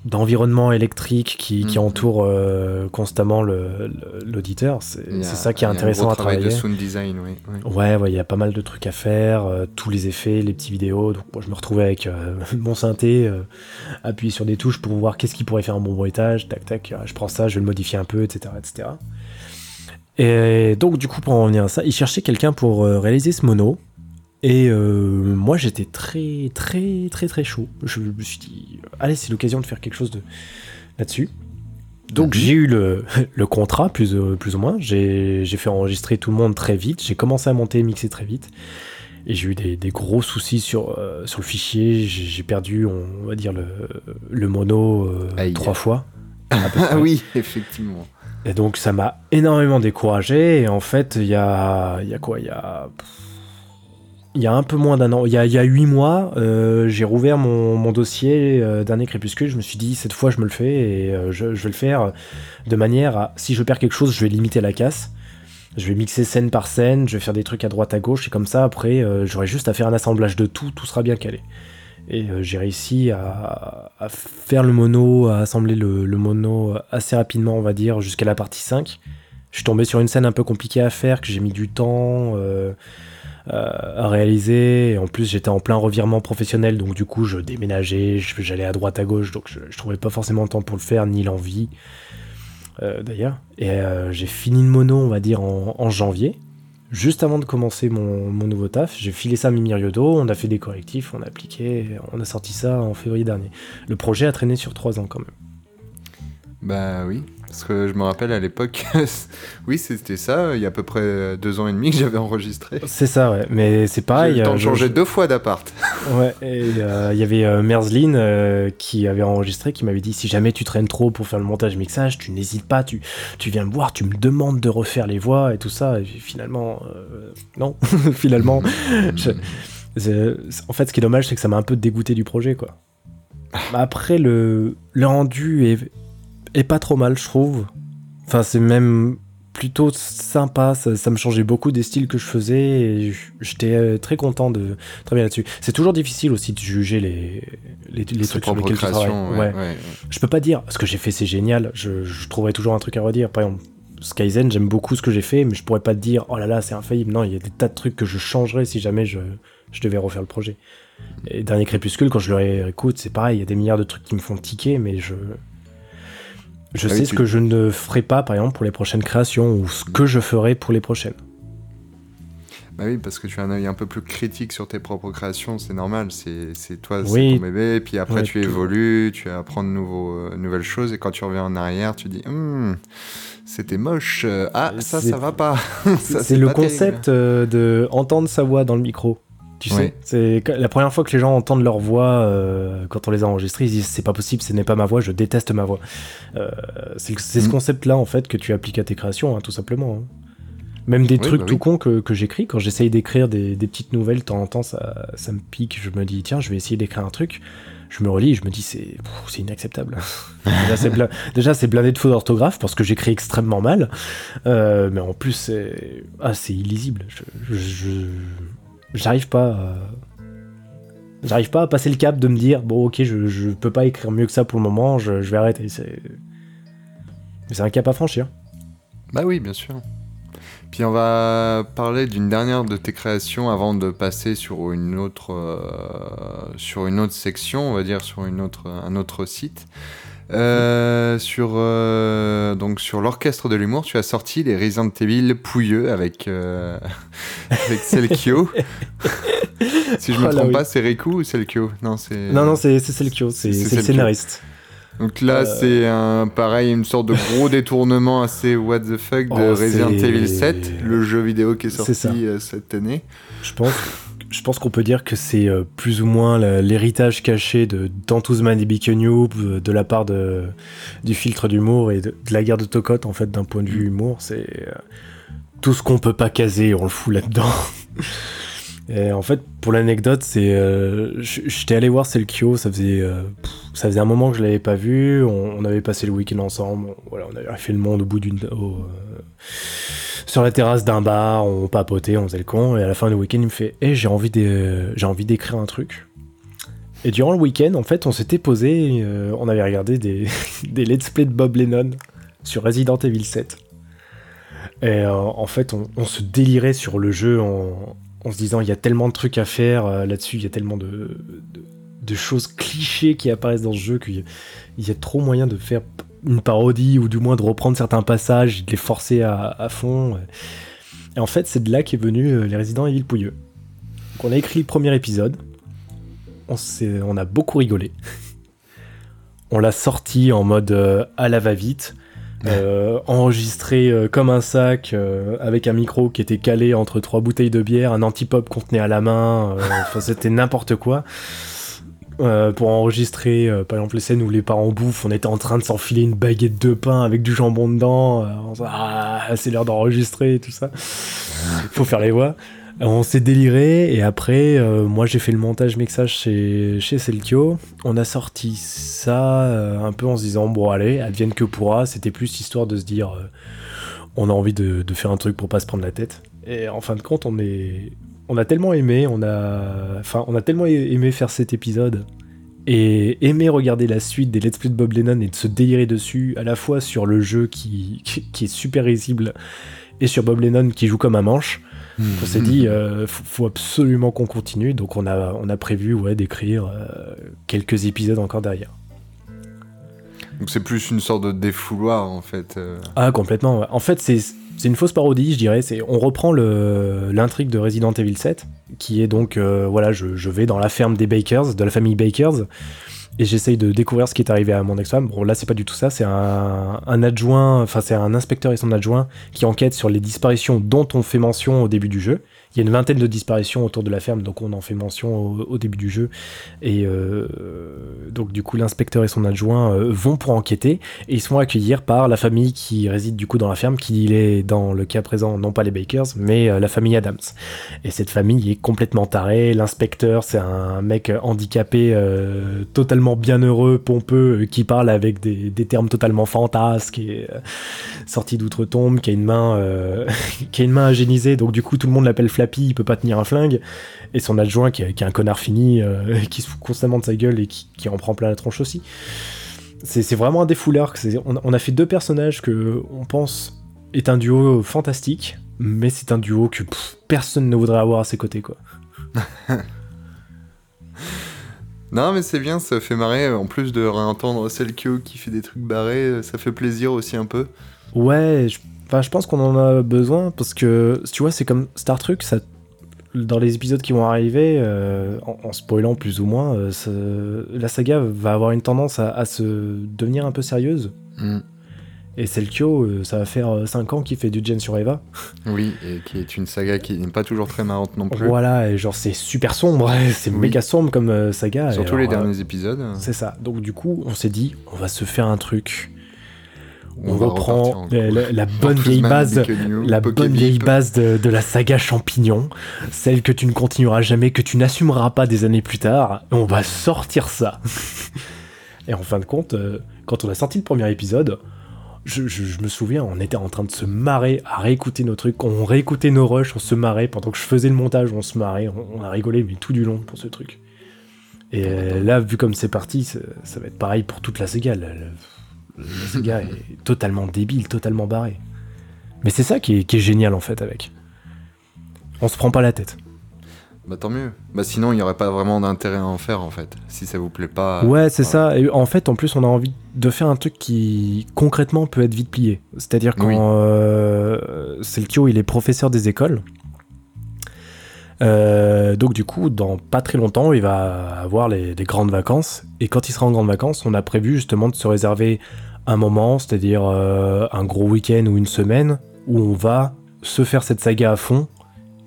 d'environnement électrique qui, qui Mhm. entoure euh, constamment l'auditeur. C'est ça qui est intéressant à travail travailler. de sound design, oui. oui. Ouais, ouais, il y a pas mal de trucs à faire, euh, tous les effets, les petits vidéos. Donc moi, je me retrouvais avec euh, mon synthé, appuyer sur des touches pour voir qu'est-ce qui pourrait faire un bon bruitage. Tac, tac, je prends ça, je vais le modifier un peu, etc., etc. Et donc du coup, pour en revenir à ça, il cherchait quelqu'un pour réaliser ce mono. Et euh, moi, j'étais très, très, très, très chaud. Je me suis dit, allez, c'est l'occasion de faire quelque chose de là-dessus. Donc Mhm. j'ai eu le, le contrat, plus, euh, plus ou moins. J'ai fait enregistrer tout le monde très vite. J'ai commencé à monter et mixer très vite. Et j'ai eu des, des gros soucis sur, euh, sur le fichier. J'ai perdu, on va dire, le, le mono euh, trois fois. Ah oui, effectivement. Et donc ça m'a énormément découragé. Et en fait, il y a, il y a quoi? Il y a, il y a un peu moins d'un an, il y a, il mois, euh, j'ai rouvert mon, dossier euh, Dernier Crépuscule. Je me suis dit, cette fois, je me le fais et euh, je, vais le faire de manière à, si je perds quelque chose, je vais limiter la casse. Je vais mixer scène par scène, je vais faire des trucs à droite à gauche et comme ça, après, j'aurai juste à faire un assemblage de tout, tout sera bien calé. Et j'ai réussi à, faire le mono, à assembler le, le mono assez rapidement, on va dire, jusqu'à la partie 5. Je suis tombé sur une scène un peu compliquée à faire, que j'ai mis du temps à réaliser. Et en plus, j'étais en plein revirement professionnel, donc du coup, je déménageais, j'allais à droite à gauche, donc je, trouvais pas forcément le temps pour le faire, ni l'envie, euh, d'ailleurs. Et euh, j'ai fini le mono, on va dire, en, janvier. Juste avant de commencer mon, nouveau taf, j'ai filé ça à Mimi on a fait des correctifs, on a appliqué, on a sorti ça en février dernier. Le projet a traîné sur trois ans quand même. Bah oui, parce que je me rappelle à l'époque, oui, c'était ça, il y a à peu près deux ans et demi que j'avais enregistré. C'est ça, ouais. Mais c'est J'ai pareil. eu le temps euh, de je- changer je- deux fois d'appart. Ouais, et euh, il y avait euh, Merzlin euh, qui avait enregistré, qui m'avait dit si jamais tu traînes trop pour faire le montage mixage, tu n'hésites pas, tu, tu viens me voir, tu me demandes de refaire les voix et tout ça. Et finalement, non, finalement. je- en fait, ce qui est dommage, c'est que ça m'a un peu dégoûté du projet, quoi. Bah, Après, le, le rendu est, est pas trop mal, je trouve. Enfin, c'est même plutôt sympa. Ça, ça me changeait beaucoup des styles que je faisais et j'étais euh, très content de travailler là-dessus. C'est toujours difficile aussi de juger les, les, les trucs sur lesquels tu travailles. créations, ouais, Ouais. ouais. Je peux pas dire ce que j'ai fait, c'est génial. Je, je trouverai toujours un truc à redire. Par exemple, Skyzen, j'aime beaucoup ce que j'ai fait, mais je pourrais pas te dire oh là là, c'est infaillible. Non, il y a des tas de trucs que je changerais si jamais je, je devais refaire le projet. Et Dernier Crépuscule, quand je le réécoute, c'est pareil, il y a des milliards de trucs qui me font tiquer, mais je. Je Ah sais oui, ce tu- que je ne ferai pas, par exemple, pour les prochaines créations, ou ce que je ferai pour les prochaines. Bah oui, parce que tu as un œil un peu plus critique sur tes propres créations, c'est normal. C'est toi, Oui. c'est ton bébé. Puis après, Ouais, tu tout- évolues, tu apprends de nouveaux, euh, nouvelles choses. Et quand tu reviens en arrière, tu dis Hum, c'était moche. Euh, Ah, ça, ça va pas. C'est le terrible. concept euh, de entendre sa voix dans le micro. Tu sais, c'est la première fois que les gens entendent leur voix euh, quand on les a enregistrés, ils disent c'est pas possible, ce n'est pas ma voix, je déteste ma voix. Euh, c'est ce Mm. concept-là en fait que tu appliques à tes créations, hein, tout simplement. hein. Même des Oui, trucs bah tout oui. cons que, que j'écris, quand j'essaye d'écrire des, des petites nouvelles, de temps en temps ça, ça me pique, je me dis tiens, je vais essayer d'écrire un truc. Je me relis, et je me dis c'est inacceptable. déjà c'est blindé de fautes d'orthographe parce que j'écris extrêmement mal. Euh, mais en plus, c'est ah, c'est illisible. Je, je- je- j'arrive pas, à... j'arrive pas à passer le cap de me dire bon, ok, je, je peux pas écrire mieux que ça pour le moment, je, je vais arrêter. C'est, c'est un cap à franchir. Bah oui, bien sûr. Puis on va parler d'une dernière de tes créations avant de passer sur une autre, euh, sur une autre section, on va dire sur une autre, un autre site. Euh, sur euh, donc sur l'orchestre de l'humour, tu as sorti les Resident Evil pouilleux avec euh, avec Selkio. si je me Oh là trompe oui. pas, c'est Riku ou Selkio Non, c'est Non, non, c'est, c'est Selkio, c'est, le scénariste. Donc là, c'est un pareil, une sorte de gros détournement assez what the fuck de Oh, Resident Evil 7, le jeu vidéo qui est sorti cette année. Je pense, je pense qu'on peut dire que c'est euh, plus ou moins l'héritage caché de Dantouzman et Noob, euh, de la part de, du filtre d'humour et de, de la guerre de Tocotte, en fait, d'un point de vue humour. C'est euh, tout ce qu'on peut pas caser, on le fout là-dedans. Et en fait, pour l'anecdote, c'est, euh, j'étais allé voir Selkio, ça faisait, euh, ça faisait un moment que je l'avais pas vu. On, avait passé le week-end ensemble. on- voilà, on avait fait le monde au bout d'une, euh, sur la terrasse d'un bar, on papotait, on faisait le con. Et à la fin du week-end, il me fait, Eh, j'ai envie de, j'ai envie d'écrire un truc. Et durant le week-end, en fait, on s'était posé, on avait regardé des, des let's play de Bob Lennon sur Resident Evil 7. Et en fait, on se délirait sur le jeu en, en se disant il y a tellement de trucs à faire euh, là-dessus, il y a tellement de, choses clichés qui apparaissent dans ce jeu qu'il y, a- trop moyen de faire une parodie ou du moins de reprendre certains passages de les forcer à, fond. Et en fait, c'est de là qu'est venu euh, les Resident Evil Pouilleux. Donc on a écrit le premier épisode, on a beaucoup rigolé. on l'a sorti en mode euh, à la va-vite. Euh, enregistré euh, comme un sac euh, avec un micro qui était calé entre trois bouteilles de bière, un anti-pop qu'on tenait à la main, enfin c'était n'importe quoi. Pour enregistrer par exemple les scènes où les parents bouffent, on était en train de s'enfiler une baguette de pain avec du jambon dedans, ah c'est l'heure d'enregistrer et tout ça. Faut faire les voix. On s'est déliré et après, euh, moi j'ai fait le montage mixage chez, chez Selkio. On a sorti ça euh, un peu en se disant bon allez, advienne que pourra. C'était plus histoire de se dire euh, on a envie de, faire un truc pour pas se prendre la tête. Et en fin de compte, on est, on a tellement aimé, on a, enfin on a tellement aimé faire cet épisode et aimé regarder la suite des Let's Play de Bob Lennon et de se délirer dessus à la fois sur le jeu qui est super risible et sur Bob Lennon qui joue comme un manche. On s'est dit, euh, faut, faut absolument qu'on continue, donc on a, on a prévu ouais, d'écrire euh, quelques épisodes encore derrière. Donc c'est plus une sorte de défouloir en fait. euh. Ah, complètement. ouais. En fait, c'est c'est une fausse parodie, je dirais. C'est on reprend le l'intrigue de Resident Evil 7, qui est donc euh, voilà, je, je vais dans la ferme des Bakers, de la famille Bakers, et j'essaye de découvrir ce qui est arrivé à mon ex-femme. Bon, là, c'est pas du tout ça. C'est un, adjoint, enfin c'est un inspecteur et son adjoint qui enquête sur les disparitions dont on fait mention au début du jeu. Il y a une vingtaine de disparitions autour de la ferme, donc on en fait mention au, début du jeu. Et euh, donc du coup, l'inspecteur et son adjoint euh, vont pour enquêter et ils sont accueillis par la famille qui réside du coup dans la ferme, qui est dans le cas présent non pas les Bakers, mais euh, la famille Adams. Et cette famille est complètement tarée. L'inspecteur, c'est un mec handicapé, totalement bienheureux, pompeux, qui parle avec des, des termes totalement fantasques et sorti d'outre-tombe, qui a une main, euh, qui a une main agénisée. Donc du coup, tout le monde l'appelle Flappy. Il peut pas tenir un flingue. Et son adjoint, qui, est- qui est un connard fini, euh, qui se fout constamment de sa gueule et qui, qui en prend plein la tronche aussi. C'est vraiment un défouleur. que c'est- On, on a fait deux personnages que on pense est un duo fantastique, mais c'est un duo que pff, personne ne voudrait avoir à ses côtés, quoi. Non, mais c'est bien, ça fait marrer. En plus de réentendre Selkio qui fait des trucs barrés, ça fait plaisir aussi un peu. Ouais, je, enfin, je pense qu'on en a besoin parce que, tu vois, c'est comme Star Trek, ça, dans les épisodes qui vont arriver, euh, en, en spoilant plus ou moins, euh, ça- la saga va avoir une tendance à, à se devenir un peu sérieuse. Mm. Et Selkio, euh, ça va faire 5 ans qu'il fait du Gen sur Eva. Oui, et qui est une saga qui n'est pas toujours très marrante non plus. Voilà, et genre c'est super sombre, c'est Oui. méga sombre comme saga. Surtout les euh, derniers épisodes. C'est ça. Donc du coup, on s'est dit, on va se faire un truc. On, reprend la, la- la bonne vieille base, la bonne vieille base de, de la saga champignon, celle que tu ne continueras jamais, que tu n'assumeras pas des années plus tard. Et on va sortir ça. et en fin de compte, euh, quand on a sorti le premier épisode, je, je- je me souviens, on était en train de se marrer à réécouter nos trucs, on réécoutait nos rushs, on se marrait. Pendant que je faisais le montage, on se marrait, on, on a rigolé mais tout du long pour ce truc. Et euh, là, vu comme c'est parti, ça, ça va être pareil pour toute la la- la Sega est totalement débile, totalement barré. Mais c'est ça qui est, qui est génial en fait avec. On se prend pas la tête. Bah tant mieux. Bah sinon, il n'y aurait pas vraiment d'intérêt à en faire en fait. Si ça vous plaît pas. Ouais, c'est voilà. ça. Et en fait, en plus, on a envie de faire un truc qui concrètement peut être vite plié. C'est-à-dire quand Oui. euh, Selkio, il est professeur des écoles. Euh, donc du coup, dans pas très longtemps, il va avoir les, des grandes vacances. Et quand il sera en grandes vacances, on a prévu justement de se réserver un moment, c'est-à-dire euh, un gros week-end ou une semaine, où on va se faire cette saga à fond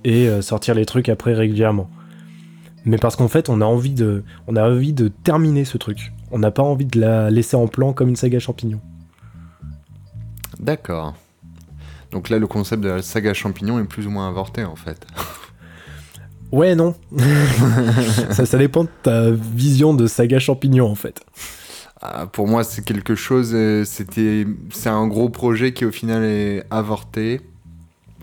et euh, sortir les trucs après régulièrement. Mais parce qu'en fait, on a envie de, on a envie de terminer ce truc. On n'a pas envie de la laisser en plan comme une saga champignon. D'accord. Donc là, le concept de la saga champignon est plus ou moins avorté en fait. Ouais, non. ça, ça dépend de ta vision de saga champignon en fait. Ah, pour moi, c'est quelque chose. euh, C'était, c'est un gros projet qui au final est avorté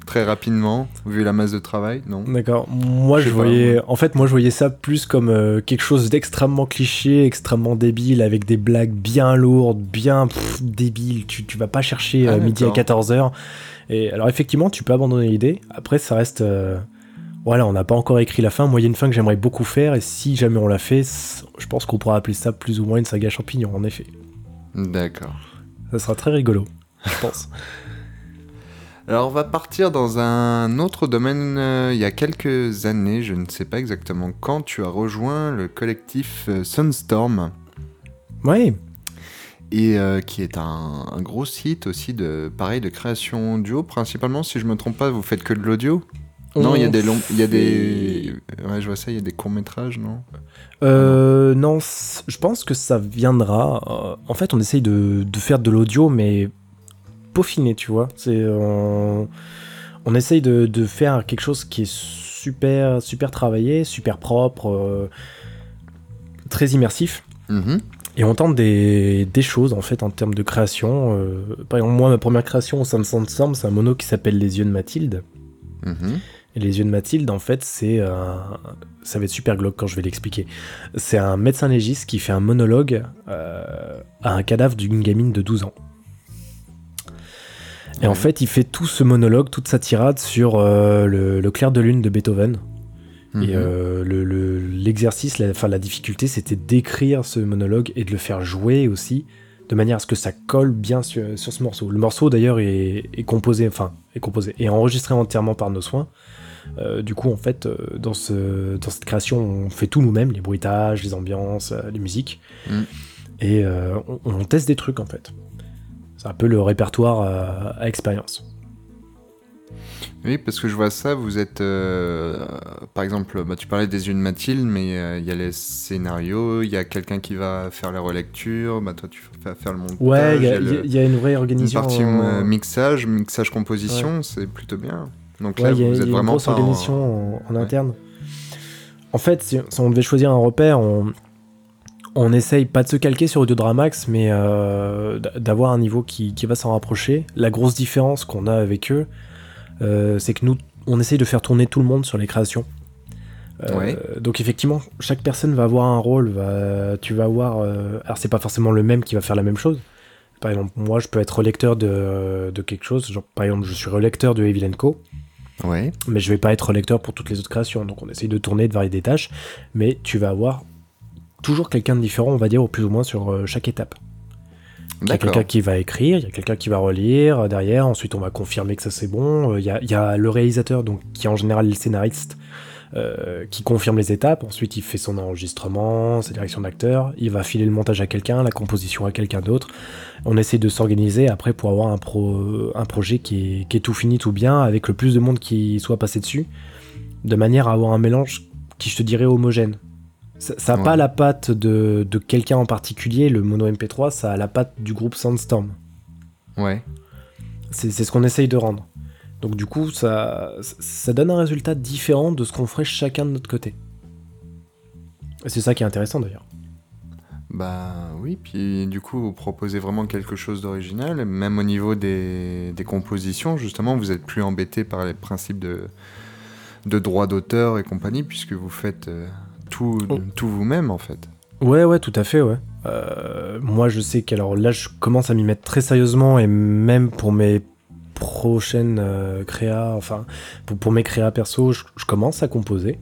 très rapidement vu la masse de travail. Non? D'accord. Moi, Je voyais, en fait, moi, je voyais ça plus comme euh, quelque chose d'extrêmement cliché, extrêmement débile, avec des blagues bien lourdes, bien pff, débiles. Tu, tu vas pas chercher euh, Ah, midi à d'accord. 14h. Et alors, effectivement, tu peux abandonner l'idée. Après, ça reste. euh, Voilà, on n'a pas encore écrit la fin. Moi, il y a une fin que j'aimerais beaucoup faire, et si jamais on l'a fait, je pense qu'on pourra appeler ça plus ou moins une saga champignon, en effet. D'accord. Ça sera très rigolo, je pense. Alors on va partir dans un autre domaine. euh, il y a quelques années, je ne sais pas exactement quand, tu as rejoint le collectif euh, Sunstorm, ouais, et euh, qui est un, un gros site aussi de pareil de création duo. Principalement, si je me trompe pas, vous faites que de l'audio? Non, il y a des longs, il y a des, ouais, je vois ça, il y a des courts métrages, non? Euh, non, je pense que ça viendra. Euh, en fait, on essaye de, de faire de l'audio, mais peaufiné, tu vois. C'est, on, on essaye de, de faire quelque chose qui est super, super travaillé, super propre, euh, très immersif. Mhm. Et on tente des, des choses, en fait, en termes de création. Euh, par exemple, moi, ma première création au sein de Sandstorm, c'est un mono qui s'appelle Les Yeux de Mathilde. Mhm. Et les yeux de Mathilde, en fait, c'est un... Ça va être super glauque quand je vais l'expliquer. C'est un médecin légiste qui fait un monologue euh, à un cadavre d'une gamine de 12 ans. Et en fait, il fait tout ce monologue, toute sa tirade sur euh, le, le clair de lune de Beethoven. Mhm. Et euh, le- le- l'exercice, la difficulté, c'était d'écrire ce monologue et de le faire jouer aussi, de manière à ce que ça colle bien sur, sur ce morceau. Le morceau, d'ailleurs, est, est composé, enfin, est composé, et enregistré entièrement par nos soins. Euh, du coup, en fait, euh, dans, ce, dans cette création, on fait tout nous-mêmes, les bruitages, les ambiances, euh, les musiques. Mm. Et euh, on, on teste des trucs, en fait. C'est un peu le répertoire à expérience. Oui, parce que je vois ça, vous êtes, euh, par exemple, bah, tu parlais des yeux de Mathilde, mais euh, il y a les scénarios, il y a quelqu'un qui va faire la relecture, bah toi tu vas faire le montage, Ouais, il y, a- y y une vraie une organisation. partie en- euh, mixage, mixage composition, c'est plutôt bien. Donc là, Ouais, il y a, vous il y a êtes une vraiment grosse en- organisation en, en Ouais. interne. En fait, si, si on devait choisir un repère, on, on essaye pas de se calquer sur Audiodramax, mais euh, d'avoir un niveau qui, qui va s'en rapprocher. La grosse différence qu'on a avec eux, c'est que nous, on essaye de faire tourner tout le monde sur les créations. Euh, Ouais. Donc effectivement, chaque personne va avoir un rôle. Va, tu vas avoir. euh, alors c'est pas forcément le même qui va faire la même chose. Par exemple, moi, je peux être relecteur de, de quelque chose. Genre, par exemple, je suis relecteur de Evil Co Ouais. mais je vais pas être lecteur pour toutes les autres créations. Donc on essaye de tourner, de varier des tâches, mais tu vas avoir toujours quelqu'un de différent, on va dire, au plus ou moins sur euh, chaque étape. Il y a quelqu'un qui va écrire, il y a quelqu'un qui va relire euh, derrière, ensuite on va confirmer que ça c'est bon. Euh, Il y, a, il y a le réalisateur, donc, qui est en général le scénariste, euh, qui confirme les étapes. Ensuite il fait son enregistrement, sa direction d'acteur, il va filer le montage à quelqu'un, la composition à quelqu'un d'autre. On essaie de s'organiser après pour avoir un, pro, un projet qui est, qui est tout fini, tout bien, avec le plus de monde qui soit passé dessus, de manière à avoir un mélange qui je te dirais homogène. Ça n'a Ouais. pas la patte de, de quelqu'un en particulier, le mono MP3, ça a la patte du groupe Sandstorm. Ouais. C'est c'est ce qu'on essaye de rendre. Donc du coup, ça, ça donne un résultat différent de ce qu'on ferait chacun de notre côté. C'est ça qui est intéressant d'ailleurs. Bah oui, puis du coup, vous proposez vraiment quelque chose d'original, même au niveau des, des compositions, justement, vous êtes plus embêté par les principes de, de droit d'auteur et compagnie, puisque vous faites euh, tout, Oh. tout vous-même, en fait. Ouais, ouais, tout à fait, ouais. Euh, moi, je sais qu'alors là, je commence à m'y mettre très sérieusement et même pour mes prochaines euh, créas, enfin, pour, pour mes créas perso, je, je commence à composer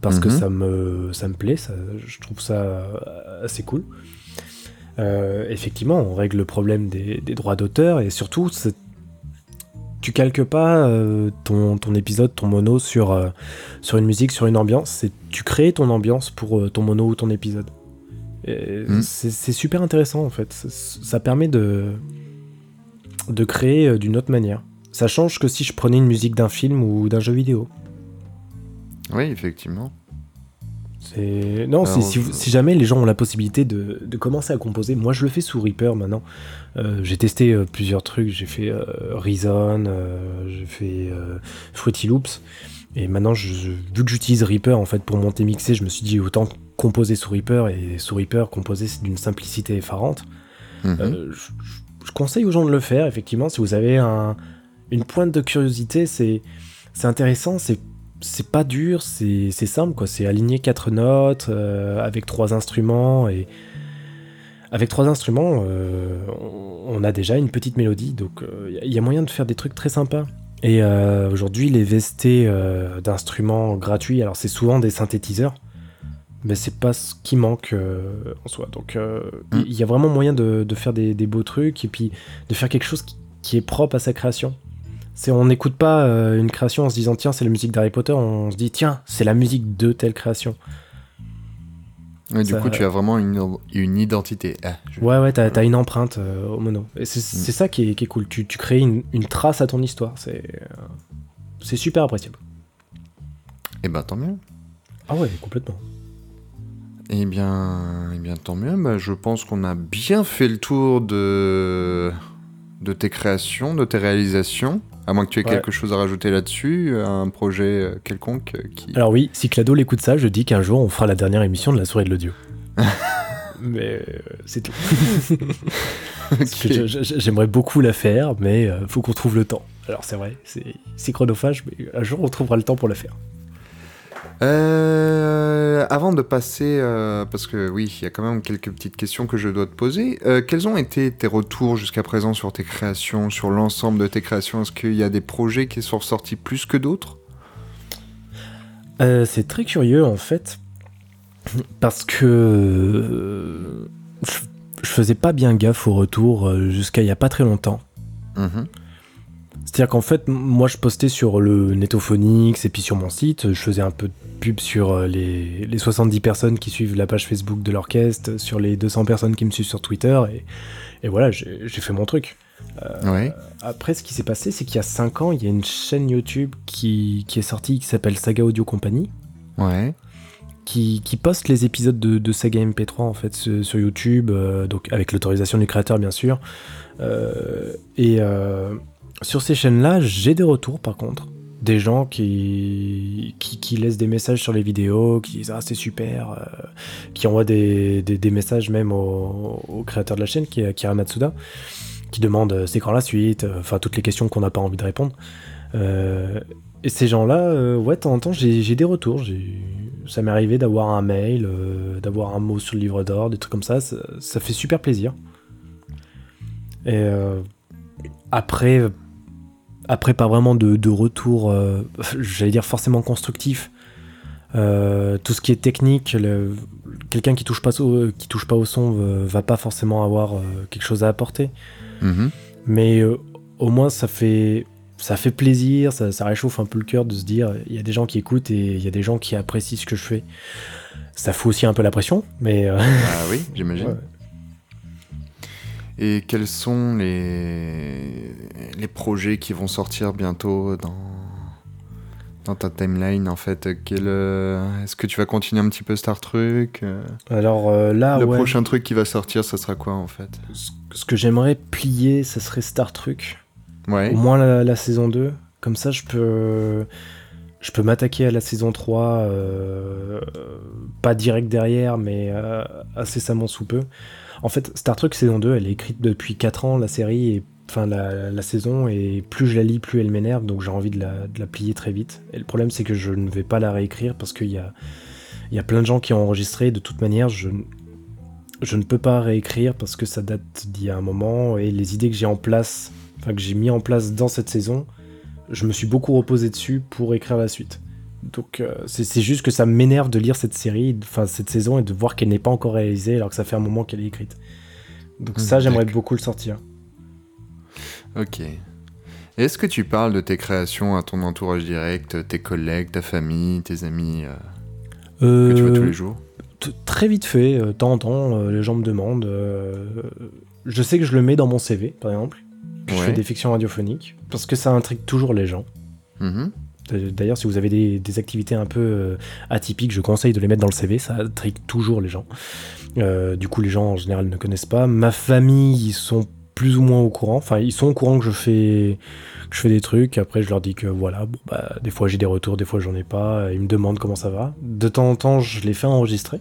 parce que Mhm. ça me, ça me plaît, ça, je trouve ça euh, assez cool. Euh, effectivement, on règle le problème des, des droits d'auteur et surtout, c'est- tu calques pas euh, ton, ton épisode, ton mono sur, euh, sur une musique, sur une ambiance, c'est tu crées ton ambiance pour euh, ton mono ou ton épisode. Et Mm. C'est super intéressant en fait. Ça, ça permet de, de créer d'une autre manière. Ça change que si je prenais une musique d'un film ou d'un jeu vidéo. Oui, effectivement. Non, Alors, si, je- jamais les gens ont la possibilité de, de commencer à composer, moi je le fais sous Reaper maintenant. Euh, j'ai testé euh, plusieurs trucs, j'ai fait euh, Reason, euh, j'ai fait Fruity Loops, et maintenant je, je- vu que j'utilise Reaper en fait pour monter mixer, je me suis dit autant composer sous Reaper et sous Reaper composer c'est d'une simplicité effarante. Mhm. Je conseille aux gens de le faire, effectivement. Si vous avez un- une pointe de curiosité, c'est c'est intéressant, c'est c'est pas dur, c'est c'est simple, quoi. C'est aligner quatre notes euh, avec trois instruments et avec trois instruments, euh, on, a déjà une petite mélodie, donc il y, a moyen de faire des trucs très sympas. Et euh, aujourd'hui, les VST euh, d'instruments gratuits, alors c'est souvent des synthétiseurs, mais c'est pas ce qui manque euh, en soi. Donc il Mm. y a vraiment moyen de, de faire des, des beaux trucs et puis de faire quelque chose qui, qui est propre à sa création. C'est on n'écoute pas euh, une création en se disant tiens c'est la musique d'Harry Potter, on se dit tiens c'est la musique de telle création. Et du ça- coup, tu as vraiment une, une identité. Ah, je- Ouais ouais t'as as une empreinte euh, au mono. Et c'est c'est ça qui est, qui est cool. Tu, tu crées une, une trace à ton histoire. C'est euh, c'est super appréciable. Eh ben, tant mieux. Ah ouais complètement. Eh bien, eh bien tant mieux. Bah, je pense qu'on a bien fait le tour de, de tes créations, de tes réalisations. À moins que tu aies Ouais. quelque chose à rajouter là-dessus, un projet euh, quelconque euh, qui. Alors oui, si Clado l'écoute ça, je dis qu'un jour on fera la dernière émission de la souris de l'audio. mais euh, c'est tout. J'aimerais beaucoup la faire, mais euh, faut qu'on trouve le temps. Alors c'est vrai, c'est chronophage, mais un jour on trouvera le temps pour la faire. Euh, avant de passer, euh, parce que oui, il y a quand même quelques petites questions que je dois te poser. Euh, quels ont été tes retours jusqu'à présent sur tes créations, sur l'ensemble de tes créations? Est-ce qu'il y a des projets qui sont ressortis plus que d'autres? C'est très curieux en fait, parce que je, je faisais pas bien gaffe au retour euh, jusqu'à il y a pas très longtemps. Mhm. C'est-à-dire qu'en fait, moi je postais sur le Netophonix et puis sur mon site, je faisais un peu de pub sur euh, les, les 70 personnes qui suivent la page Facebook de l'orchestre, sur les 200 personnes qui me suivent sur Twitter, et, et voilà, j'ai fait mon truc. Ouais. Après, ce qui s'est passé, c'est qu'il y a 5 ans, il y a une chaîne YouTube qui, qui est sortie qui s'appelle Saga Audio Company, Ouais. qui, qui poste les épisodes de, de Saga MP3 en fait sur, sur YouTube, euh, donc avec l'autorisation du créateur bien sûr. Euh, et euh, sur ces chaînes-là, j'ai des retours par contre. Des gens qui, qui, laissent des messages sur les vidéos, qui disent Ah, c'est super, euh, qui envoient des, des, messages même au, créateur de la chaîne, qui est Akira Matsuda, qui demande euh, c'est quand la suite, euh, enfin toutes les questions qu'on n'a pas envie de répondre. Et ces gens-là, ouais, de temps en temps, j'ai des retours. Ça m'est arrivé d'avoir un mail, d'avoir un mot sur le livre d'or, des trucs comme ça. Ça, fait super plaisir. Et après, après, pas vraiment de, de retour, euh, j'allais dire forcément constructif. Euh, tout ce qui est technique, quelqu'un qui touche pas au, qui touche pas au son euh, va pas forcément avoir quelque chose à apporter. Mhm. Mais au moins ça fait ça fait plaisir, ça, ça réchauffe un peu le cœur de se dire il y a des gens qui écoutent et il y a des gens qui apprécient ce que je fais. Ça fout aussi un peu la pression, mais euh, Ah oui, j'imagine. Et quels sont les... les projets qui vont sortir bientôt dans, dans ta timeline en fait? Euh, Est-ce que tu vas continuer un petit peu Star Trek? Euh, alors euh, là Le ouais, prochain truc qui va sortir, ça sera quoi en fait? Ce, que j'aimerais plier, ça serait Star Trek. Ouais. Au moins la, la saison 2. Comme ça, je peux, je peux m'attaquer à la saison 3, euh, pas direct derrière, mais euh, incessamment sous peu. En fait, Star Trek saison 2, elle est écrite depuis 4 ans, la série, et, enfin la, saison, et plus je la lis, plus elle m'énerve, donc j'ai envie de la, plier très vite. Et le problème, c'est que je ne vais pas la réécrire parce qu'il y a, y a plein de gens qui ont enregistré. De toute manière, je, je ne peux pas réécrire parce que ça date d'il y a un moment, et les idées que j'ai en place enfin que j'ai mis en place dans cette saison, je me suis beaucoup reposé dessus pour écrire la suite. Donc euh, c'est juste que ça m'énerve de lire cette série, enfin cette saison et de voir qu'elle n'est pas encore réalisée alors que ça fait un moment qu'elle est écrite. Donc ça Mhm, j'aimerais beaucoup le sortir. Ok. Est-ce que tu parles de tes créations à ton entourage direct, tes collègues, ta famille, tes amis euh, que tu vois tous les jours? T- Très vite fait, euh, de temps en temps, euh, les gens me demandent. euh, je sais que je le mets dans mon CV par exemple. Je Ouais. fais des fictions radiophoniques parce que ça intrigue toujours les gens. Mhm. D'ailleurs, si vous avez des, des activités un peu euh, atypiques, je conseille de les mettre dans le CV, ça intrigue toujours les gens. Euh, du coup, les gens en général ne connaissent pas. Ma famille, ils sont plus ou moins au courant. Enfin, ils sont au courant que je fais, que je fais des trucs. Après, je leur dis que voilà, bon, bah, des fois j'ai des retours, des fois j'en ai pas. Ils me demandent comment ça va. De temps en temps, je les fais enregistrer.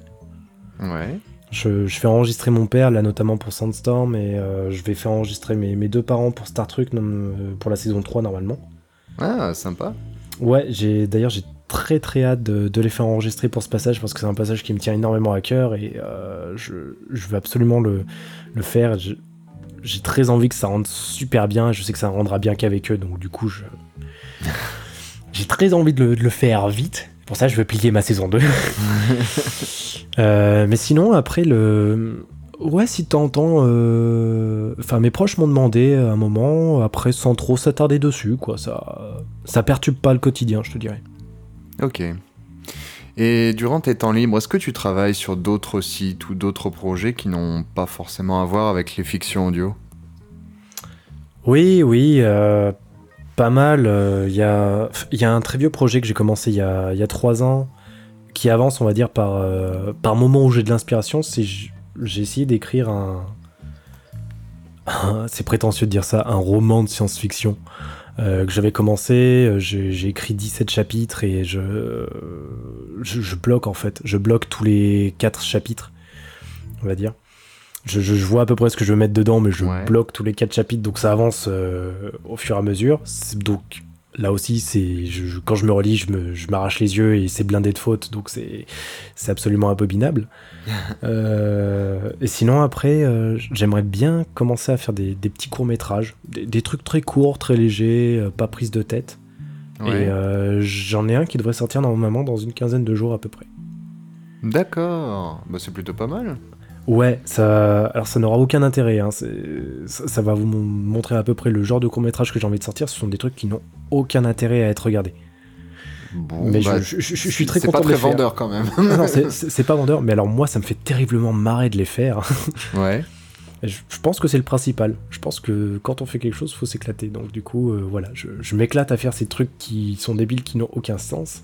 Ouais. Je, je fais enregistrer mon père, là notamment pour Sandstorm, et euh, je vais faire enregistrer mes, mes deux parents pour Star Trek, pour la saison 3 normalement. Ah, sympa. Ouais, j'ai d'ailleurs j'ai très très hâte de, les faire enregistrer pour ce passage parce que c'est un passage qui me tient énormément à cœur et euh, je, je veux absolument le, le faire. J'ai très envie que ça rentre super bien. Je sais que ça rendra bien qu'avec eux, donc du coup je j'ai très envie de le, le faire vite. Pour ça, je vais plier ma saison 2. Euh, mais sinon, après le Ouais, si temps, euh, enfin mes proches m'ont demandé à un moment, après sans trop s'attarder dessus, quoi. Ça, ça perturbe pas le quotidien, je te dirais. Ok. Et durant tes temps libres, est-ce que tu travailles sur d'autres sites ou d'autres projets qui n'ont pas forcément à voir avec les fictions audio? Oui, oui, euh, pas mal. Il y, a, y a un très vieux projet que j'ai commencé il y a, y a trois ans, qui avance, on va dire, par, euh, par moment où j'ai de l'inspiration. C'est j'ai essayé d'écrire un, un- c'est prétentieux de dire ça, un roman de science-fiction euh, que j'avais commencé. euh, J'ai écrit 17 chapitres et je, je, je bloque en fait. Je bloque tous les 4 chapitres, on va dire. Je, je- je vois à peu près ce que je veux mettre dedans, mais je Ouais. bloque tous les 4 chapitres, donc ça avance euh, au fur et à mesure. Donc là aussi, c'est je- quand je me relis, je m'arrache les yeux et c'est blindé de fautes, donc c'est c'est absolument abominable. Euh, et sinon, après, euh, j'aimerais bien commencer à faire des, des petits courts-métrages, des, des trucs très courts, très légers, euh, pas prise de tête. Ouais. Et j'en ai un qui devrait sortir normalement dans une quinzaine de jours à peu près. D'accord. Bah, c'est plutôt pas mal. Ouais, ça, alors ça n'aura aucun intérêt. hein, Ça, ça va vous mon- montrer à peu près le genre de court métrage que j'ai envie de sortir. Ce sont des trucs qui n'ont aucun intérêt à être regardés. Bon, mais bah, je, je- je- je suis très c'est content pas de les très faire. vendeur quand même. Non, non, c'est- pas vendeur, mais alors moi ça me fait terriblement marrer de les faire. ouais. Je, je pense que c'est le principal. Je pense que quand on fait quelque chose, faut s'éclater. Donc du coup, euh, voilà, je, je m'éclate à faire ces trucs qui sont débiles, qui n'ont aucun sens.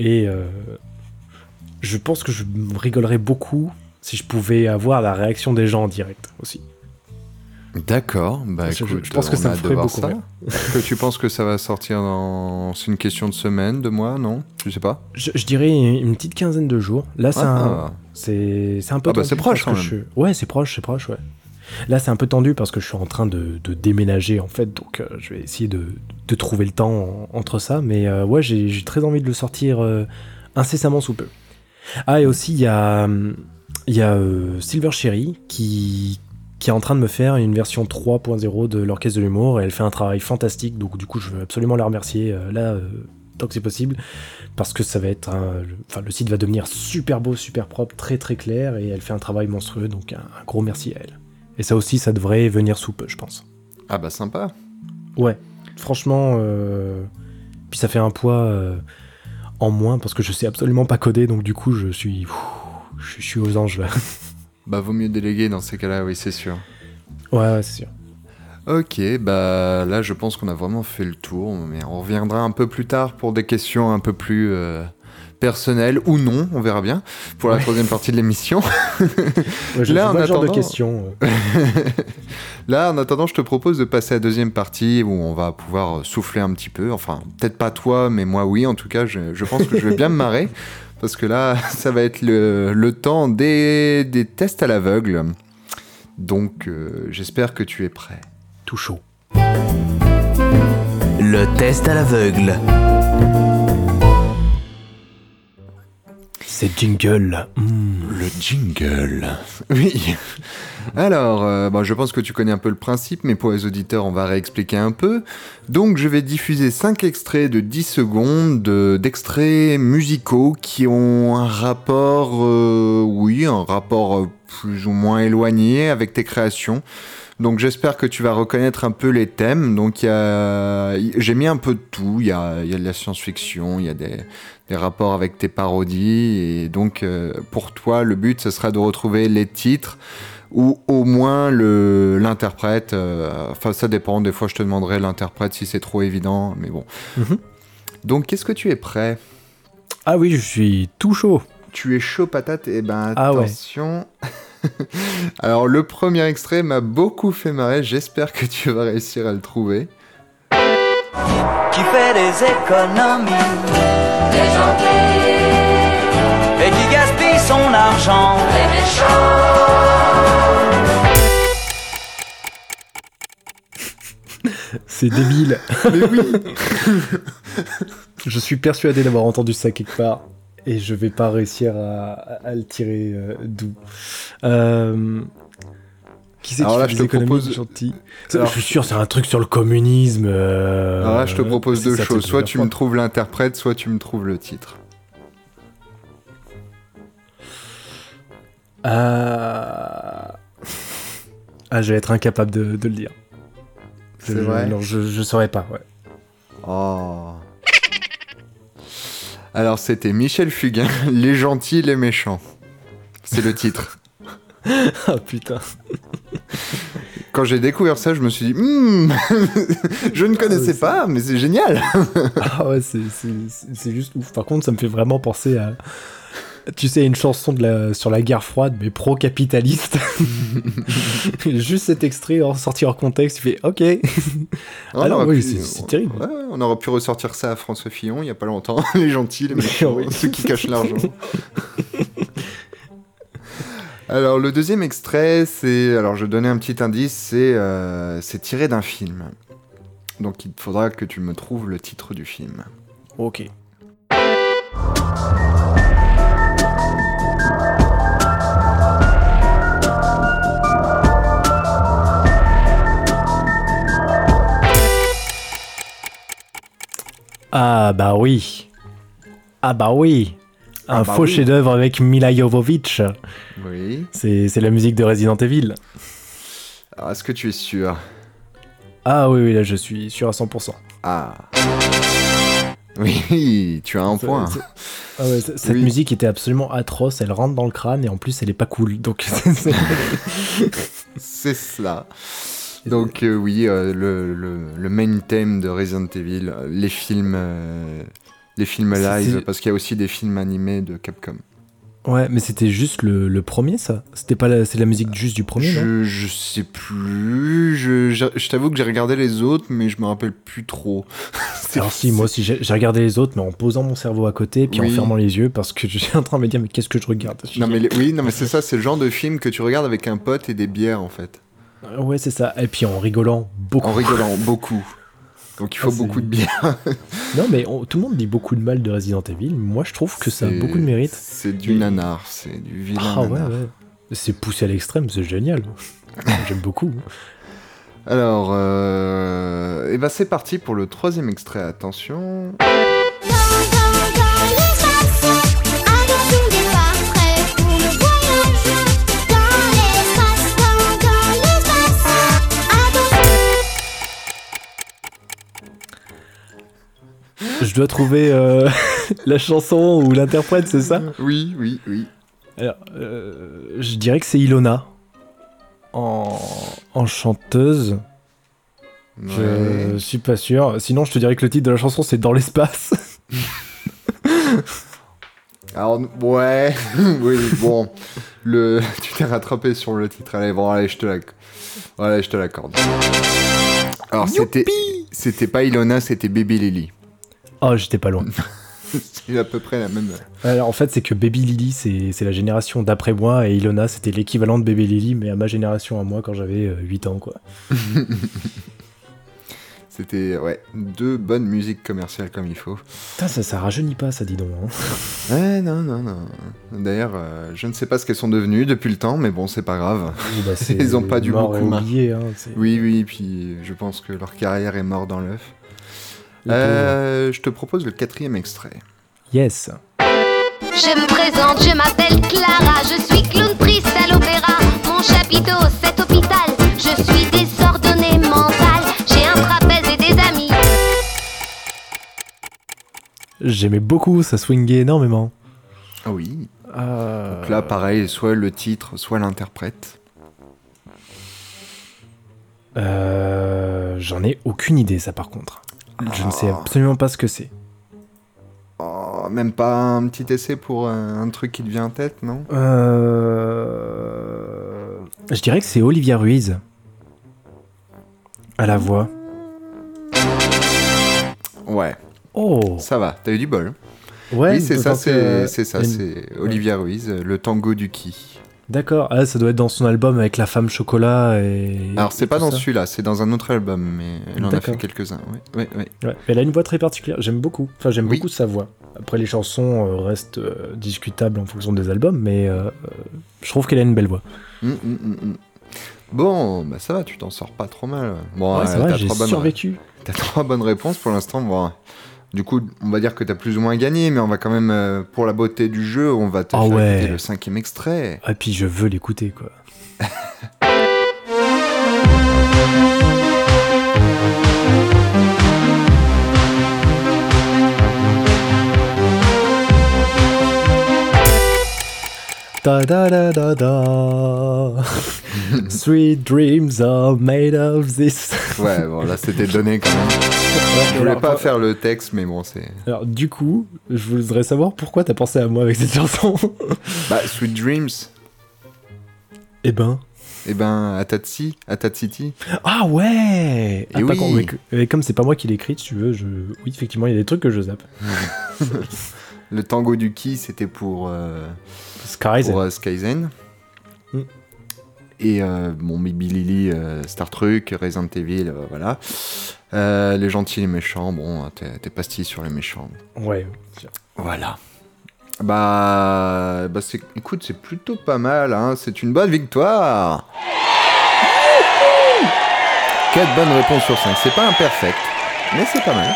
Et euh, je pense que je rigolerais beaucoup si je pouvais avoir la réaction des gens en direct aussi. D'accord. Bah, je- écoute, je pense que ça me ferait beaucoup ça. Est-ce que tu penses que ça va sortir dans. C'est une question de semaine, de mois, non? Je sais pas? Je, je dirais une petite quinzaine de jours. Là, c'est un, Ah. c'est c'est un peu Ah bah, tendu c'est proche, quand même. je- Ouais, c'est proche, c'est proche, ouais. Là, c'est un peu tendu parce que je suis en train de, de déménager en fait, donc euh, je vais essayer de, de trouver le temps en- entre ça. Mais euh, ouais, j'ai j'ai très envie de le sortir euh, incessamment sous peu. Ah, et aussi, il y a, hum, il y a euh, Silver Cherry qui, qui est en train de me faire une version 3.0 de l'Orchestre de l'Humour et elle fait un travail fantastique, donc du coup, je veux absolument la remercier. Euh, là, euh, tant que c'est possible, parce que ça va être un- le- enfin, le site va devenir super beau, super propre, très très clair, et elle fait un travail monstrueux, donc un, un gros merci à elle. Et ça aussi, ça devrait venir sous peu, je pense. Ah bah sympa. Ouais, franchement, puis ça fait un poids en moins, parce que je sais absolument pas coder, donc du coup, je suis, ouh, je, suis aux anges là. Bah vaut mieux déléguer dans ces cas-là, oui c'est sûr. ouais, ouais, c'est sûr. Ok, bah là je pense qu'on a vraiment fait le tour, mais on reviendra un peu plus tard pour des questions un peu plus euh, personnelles ou non, on verra bien, pour la Ouais. troisième partie de l'émission. Ouais, je Là, en le genre de attendant- questions. euh. Là en attendant je te propose de passer à la deuxième partie où on va pouvoir souffler un petit peu, enfin peut-être pas toi mais moi oui en tout cas je, je pense que je vais bien me marrer, parce que là ça va être le, le temps des, des tests à l'aveugle. Donc euh, j'espère que tu es prêt. tout chaud. Le test à l'aveugle. C'est jingle. Hmm. Le jingle. Oui. Alors, euh, bon, je pense que tu connais un peu le principe, mais pour les auditeurs, on va réexpliquer un peu. Donc, je vais diffuser 5 extraits de 10 secondes de- d'extraits musicaux qui ont un rapport, euh, oui, un rapport euh, plus ou moins éloigné avec tes créations. Donc j'espère que tu vas reconnaître un peu les thèmes. Donc j'ai mis un peu de tout. Il y a, y a de la science-fiction, il y a des, des rapports avec tes parodies. Et donc euh, pour toi, le but, ce sera de retrouver les titres ou au moins le l'interprète. euh, Enfin ça dépend. Des fois, je te demanderai l'interprète si c'est trop évident. Mais bon. Mhm. Donc qu'est-ce que tu es prêt? Ah oui, je suis tout chaud. Tu es chaud patate? Eh ben Ah ouais. attention. Alors le premier extrait m'a beaucoup fait marrer. J'espère que tu vas réussir à le trouver. Qui fait des économies. Et qui gaspille son argent. C'est débile. Mais oui. Je suis persuadé d'avoir entendu ça quelque part. Et je vais pas réussir à, à- à le tirer euh, d'où. Euh, Qui c'est qui Alors là, fait je des te économies, propose- Alors- Je suis sûr, c'est un truc sur le communisme. euh, Alors là, je te propose deux ça, choses. Soit tu me trouves l'interprète, soit tu me trouves le titre. Ah... ah, je vais être incapable de, de le dire. Je- C'est vrai Non, je, je saurais pas, ouais. Oh. Alors c'était Michel Fugain, Les gentils, les méchants. C'est le titre. Ah putain. Quand j'ai découvert ça, je me suis dit, Hmm, je ne connaissais c'est- pas, mais c'est génial. Ah ouais, c'est- juste ouf. Par contre, ça me fait vraiment penser à. Tu sais, une chanson de la, sur la guerre froide, mais pro-capitaliste. Juste cet extrait en sorti hors contexte, tu fais OK. Ah non, oui, c'est- terrible. Ouais, on aurait pu ressortir ça à François Fillon il y a pas longtemps. les gentils, les méchants, Oui. ceux qui cachent l'argent. Alors le deuxième extrait, c'est alors je donnais un petit indice, c'est euh, c'est tiré d'un film. Donc il faudra que tu me trouves le titre du film. Ok. Ah bah oui. Ah bah oui. Un Ah bah faux oui. chef-d'œuvre avec Mila Jovovich. Oui. C'est la musique de Resident Evil. Alors est-ce que tu es sûr? Ah oui, oui, là je suis sûr à 100%. Ah. Oui, tu as un point. Ah ouais, cette Oui. musique était absolument atroce, elle rentre dans le crâne et en plus elle est pas cool. Donc c'est- cela. Donc euh, oui, euh, le, le, le main theme de Resident Evil, euh, les films, euh, les films live, parce qu'il y a aussi des films animés de Capcom. ouais, mais c'était juste le, le premier ça? C'était pas la, c'est la musique juste du premier, non? Je, sais plus, je, je, je t'avoue que j'ai regardé les autres, mais je me rappelle plus trop. Alors si, moi aussi j'ai regardé les autres, mais en posant mon cerveau à côté puis Oui. en fermant les yeux parce que j'étais en train de me dire mais qu'est-ce que je regarde? Non mais oui, non mais c'est ça, c'est le genre de film que tu regardes avec un pote et des bières en fait, Ouais, c'est ça. Et puis en rigolant beaucoup. en rigolant beaucoup. Donc il faut Ah, beaucoup de bière. Non, mais on- tout le monde dit beaucoup de mal de Resident Evil. Moi, je trouve que ça a beaucoup de mérite. C'est du nanar, c'est du vilain Ah ouais, ouais. C'est poussé à l'extrême, c'est génial. J'aime beaucoup. Alors, euh... eh ben c'est parti pour le troisième extrait. Attention. Je dois trouver euh, la chanson ou l'interprète, c'est ça Oui, oui, oui. Alors, euh, je dirais que c'est Ilona. En, en chanteuse. Je suis pas sûr. Sinon, je te dirais que le titre de la chanson, c'est Dans l'espace. Alors, ouais, oui, bon. Le... Tu t'es rattrapé sur le titre. Allez, bon, allez, je te l'accorde. Allez, je te l'accorde. Alors, c'était. C'était pas Ilona, c'était Baby Lily. Oh, j'étais pas loin. C'est à peu près la même. Alors, en fait, c'est que Baby Lily, c'est la génération d'après moi, et Ilona, c'était l'équivalent de Baby Lily, mais à ma génération, à moi, quand j'avais euh, 8 ans, quoi. C'était, ouais, deux bonnes musiques commerciales comme il faut. Putain, ça, ça rajeunit pas, ça, dis donc. hein. Ouais, non, non, non. D'ailleurs, euh, je ne sais pas ce qu'elles sont devenues depuis le temps, mais bon, c'est pas grave. Oui, bah, Ils ont pas dû beaucoup. oublié, hein, Oui, oui, puis je pense que leur carrière est morte dans l'œuf. Euh, je te propose le quatrième extrait. Yes. Je me présente, je m'appelle Clara, je suis clown triste à l'opéra. Mon chapiteau, cet hôpital, je suis désordonnée mentale. J'ai un trapèze et des amis. J'aimais beaucoup, ça swingait énormément. Ah oui. Euh, Donc là, pareil, soit le titre, soit l'interprète. euh, J'en ai aucune idée, ça, par contre. Je ne sais absolument pas ce que c'est. Oh, même pas un petit essai pour euh, un truc qui te vient en tête, non? Euh... Je dirais que c'est Olivia Ruiz. À la voix. Ouais, Oh ça va, t'as eu du bol. Ouais, oui, c'est ça, c'est ça, c'est Olivia Ruiz, euh, le tango du qui. D'accord, ah, ça doit être dans son album avec la femme chocolat et. Alors, c'est pas dans celui-là, c'est dans un autre album, mais elle en a fait quelques-uns. Ouais, ouais, ouais. Elle a une voix très particulière, j'aime beaucoup. Enfin, j'aime Oui. beaucoup sa voix. Après, les chansons euh, restent euh, discutables en fonction des albums, mais euh, je trouve qu'elle a une belle voix. Hum, hum, hum. Bon, bah ça va, tu t'en sors pas trop mal. Bon, ça va, j'ai trois bonnes- survécu. T'as trois bonnes réponses pour l'instant. Bon, du coup, on va dire que t'as plus ou moins gagné, mais on va quand même, euh, pour la beauté du jeu, on va te Ah faire ouais. écouter le cinquième extrait. Ah, puis je veux l'écouter, quoi. Da da da da da. Sweet dreams are made of this. Ouais, bon, là c'était donné quand même. Je voulais Alors, pas faire le texte, mais bon, c'est. Alors, du coup, je voudrais savoir pourquoi t'as pensé à moi avec cette chanson. Bah, Sweet Dreams, eh ben. eh ben, Atatsi, Atat City. Ah ouais Ah, Eh oui. mais comme c'est pas moi qui l'ai écrite, si tu veux, je... oui, effectivement, il y a des trucs que je zappe. Le tango du qui, c'était pour, euh, Skyzen. pour euh, Skyzen. Et euh, bon, Baby Lily, euh, Star Trek, Resident Evil, euh, voilà. Les gentils, les méchants, bon, t'es t'es pastille sur les méchants. Ouais. Voilà. Bah, bah c'est, écoute, c'est plutôt pas mal, hein. C'est une bonne victoire. 4 bonnes réponses sur 5. C'est pas imperfect, mais c'est pas mal.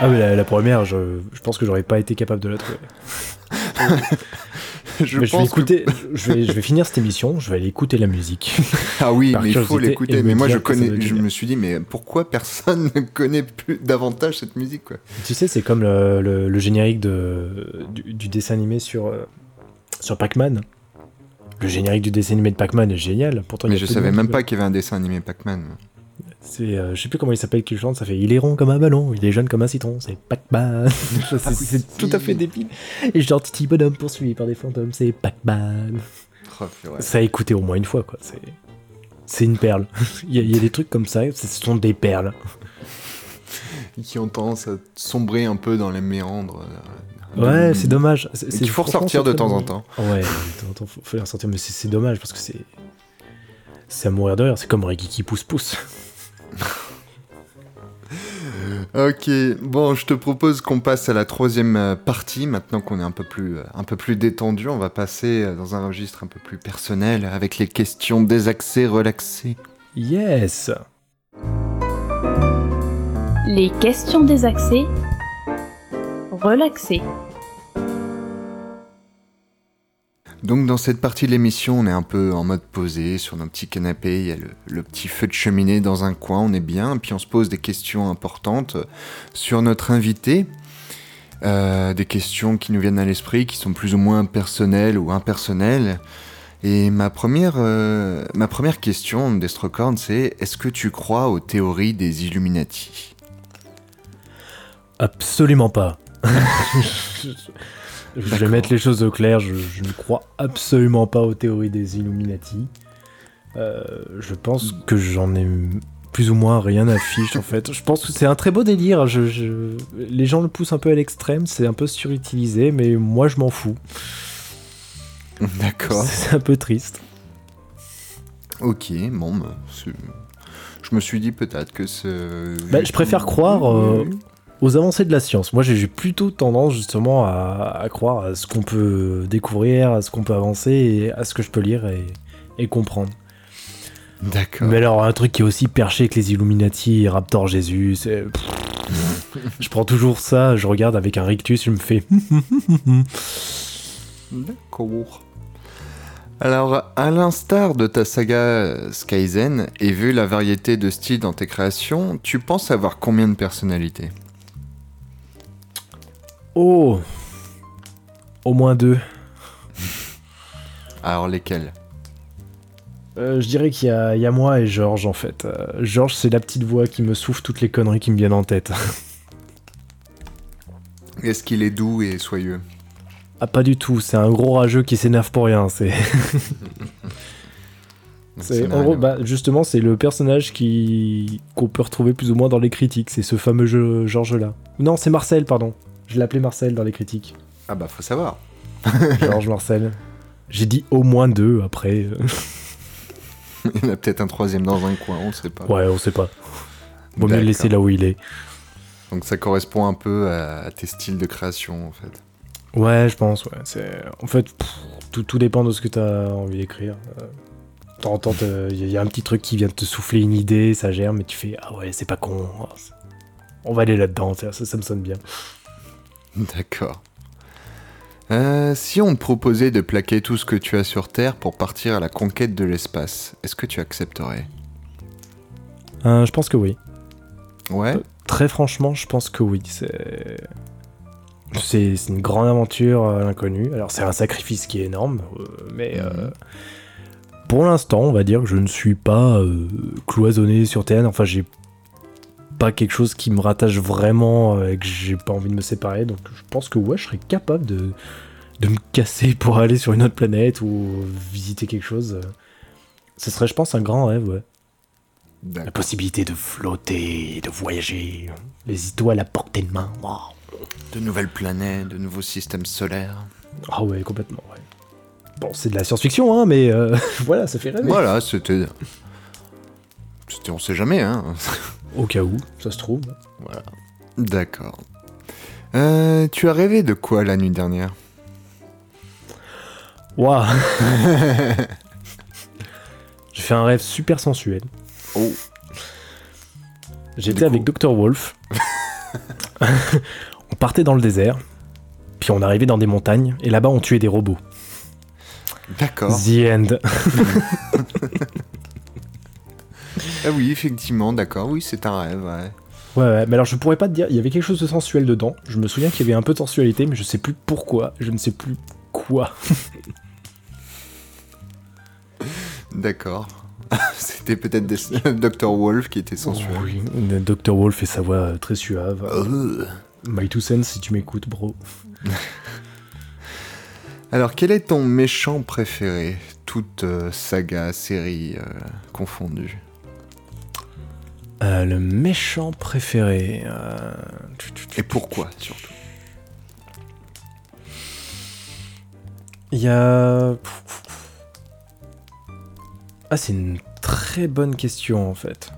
Ah, mais la, la première, je, je pense que j'aurais pas été capable de la trouver. Je mais je vais que- écouter, je, vais, je vais finir cette émission, je vais aller écouter la musique. Ah oui, mais il faut l'écouter. Mais moi, je connais. Je me suis dit, mais pourquoi personne ne connaît plus davantage cette musique, quoi? Tu sais, c'est comme le, le- le générique de, du, du dessin animé sur, euh, sur Pac-Man. Le générique du dessin animé de Pac-Man est génial. Pourtant, Mais je savais même pas qu'il y avait un dessin animé Pac-Man. C'est, euh, je sais plus comment il s'appelle qui chante, ça fait Il est rond comme un ballon, il est jeune comme un citron, c'est Pac-Man. c'est, tout à fait débile. Et genre petit bonhomme poursuivi par des fantômes, c'est Pac-Man. Oh. Ça a écouté au moins une fois, quoi. C'est, c'est une perle. il, y a, il y a des trucs comme ça, ce sont des perles. Qui ont tendance à sombrer un peu dans les méandres. euh, Ouais, c'est dommage. C'est, qu'il faut ressortir de temps en temps. Ouais, de temps en temps, faut, faut les ressortir, mais c'est, c'est dommage parce que c'est. C'est à mourir de rire, c'est comme Reggie qui pousse pousse. Ok, bon, je te propose qu'on passe à la troisième euh, partie. Maintenant qu'on est un peu plus, euh, un peu plus détendu, on va passer euh, dans un registre un peu plus personnel avec les questions désaxées, relaxées. Yes Les questions désaxées. Relaxées. Donc dans cette partie de l'émission, on est un peu en mode posé sur nos petits canapés, il y a le, le petit feu de cheminée dans un coin, on est bien, puis on se pose des questions importantes sur notre invité. Euh, des questions qui nous viennent à l'esprit, qui sont plus ou moins personnelles ou impersonnelles. Et ma première, euh, ma première question, Destrocorn, c'est est-ce que tu crois aux théories des Illuminati? Absolument pas. je vais mettre les choses au clair, je, je ne crois absolument pas aux théories des Illuminati. Euh, je pense que j'en ai plus ou moins rien à fiche en fait. Je pense que c'est un très beau délire. Je, je- Les gens le poussent un peu à l'extrême, c'est un peu surutilisé, mais moi je m'en fous. D'accord. C'est un peu triste. Ok, bon, bah, je me suis dit peut-être que ce. Bah, je préfère croire euh, aux avancées de la science. Moi, j'ai plutôt tendance justement à, à croire à ce qu'on peut découvrir, à ce qu'on peut avancer, et à ce que je peux lire et, et comprendre. D'accord. Mais alors, un truc qui est aussi perché que les Illuminati Raptor Jésus, c'est. je prends toujours ça, je regarde avec un rictus, je me fais. D'accord. Alors, à l'instar de ta saga Skyzen, et vu la variété de styles dans tes créations, tu penses avoir combien de personnalités? Oh Au moins deux. Alors, lesquelles Euh, je dirais qu'il y, a- il y a moi et Georges en fait. Euh, Georges, c'est la petite voix qui me souffle toutes les conneries qui me viennent en tête. Est-ce qu'il est doux et soyeux? Ah, pas du tout, c'est un gros rageux qui s'énerve pour rien. C'est. C'est- en gros, bah, justement, c'est le personnage qui qu'on peut retrouver plus ou moins dans les critiques. C'est ce fameux jeu Georges-là. Non, c'est Marcel, pardon. Je l'appelais Marcel dans les critiques. Ah bah, faut savoir. Georges Marcel. J'ai dit au moins deux après. Il y en a peut-être un troisième dans un coin, on sait pas. Ouais, on sait pas. Vaut mieux le laisser là où il est. Donc ça correspond un peu à, tes styles de création, en fait. Ouais, je pense, ouais. C'est... En fait, pff, tout, tout dépend de ce que t'as envie d'écrire. Euh, il y a un petit truc qui vient de te souffler une idée, ça germe, mais tu fais Ah ouais, c'est pas con. C'est- On va aller là-dedans, ça, ça me sonne bien. D'accord. Euh, si on te proposait de plaquer tout ce que tu as sur Terre pour partir à la conquête de l'espace, est-ce que tu accepterais? Euh, je pense que oui. Ouais Très franchement, je pense que oui. C'est. C'est une grande aventure à l'inconnu. Alors, c'est un sacrifice qui est énorme, euh, mais euh, pour l'instant, on va dire que je ne suis pas euh, cloisonné sur Terre. Enfin, j'ai pas quelque chose qui me rattache vraiment euh, et que j'ai pas envie de me séparer. Donc, je pense que ouais, je serais capable de, de me casser pour aller sur une autre planète ou visiter quelque chose. Ce serait, je pense, un grand rêve, ouais. La possibilité de flotter, de voyager, les étoiles à portée de main. De nouvelles planètes, de nouveaux systèmes solaires. Ah ouais, complètement, ouais. Bon, c'est de la science-fiction, hein, mais euh, voilà, ça fait rêver. Voilà, c'était... C'était on sait jamais, hein Au cas où, ça se trouve. Voilà. D'accord. Euh, tu as rêvé de quoi la nuit dernière? Waouh J'ai fait un rêve super sensuel. Oh J'étais avec Dr. Wolf. on partait dans le désert, puis on arrivait dans des montagnes, et là-bas on tuait des robots. D'accord. The end. Ah oui, effectivement, d'accord, oui, c'est un rêve, ouais. Ouais, ouais, mais alors je pourrais pas te dire, il y avait quelque chose de sensuel dedans. Je me souviens qu'il y avait un peu de sensualité, mais je sais plus pourquoi, je ne sais plus quoi. D'accord. C'était peut-être des... Dr. Wolf qui était sensuel. Oui, Dr. Wolf et sa voix euh, très suave. My two cents si tu m'écoutes, bro. Alors, quel est ton méchant préféré? Toute euh, saga, série euh, confondue. Euh, le méchant préféré. euh, Et pourquoi, surtout Il y a. Ah, c'est une très bonne question en fait.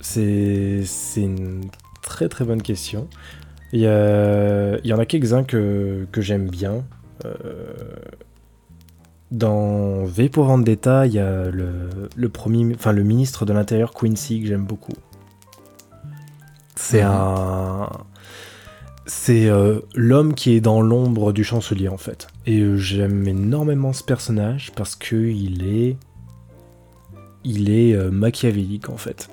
C'est c'est une très très bonne question. Il y, a... il y en a quelques-uns que, que j'aime bien. Euh, Dans V pour Vendetta, il y a le, le, premier, enfin, le ministre de l'Intérieur Quincy que j'aime beaucoup. C'est Mhm. un. c'est euh, l'homme qui est dans l'ombre du chancelier en fait. Et euh, j'aime énormément ce personnage parce que il est, il est euh, machiavélique en fait.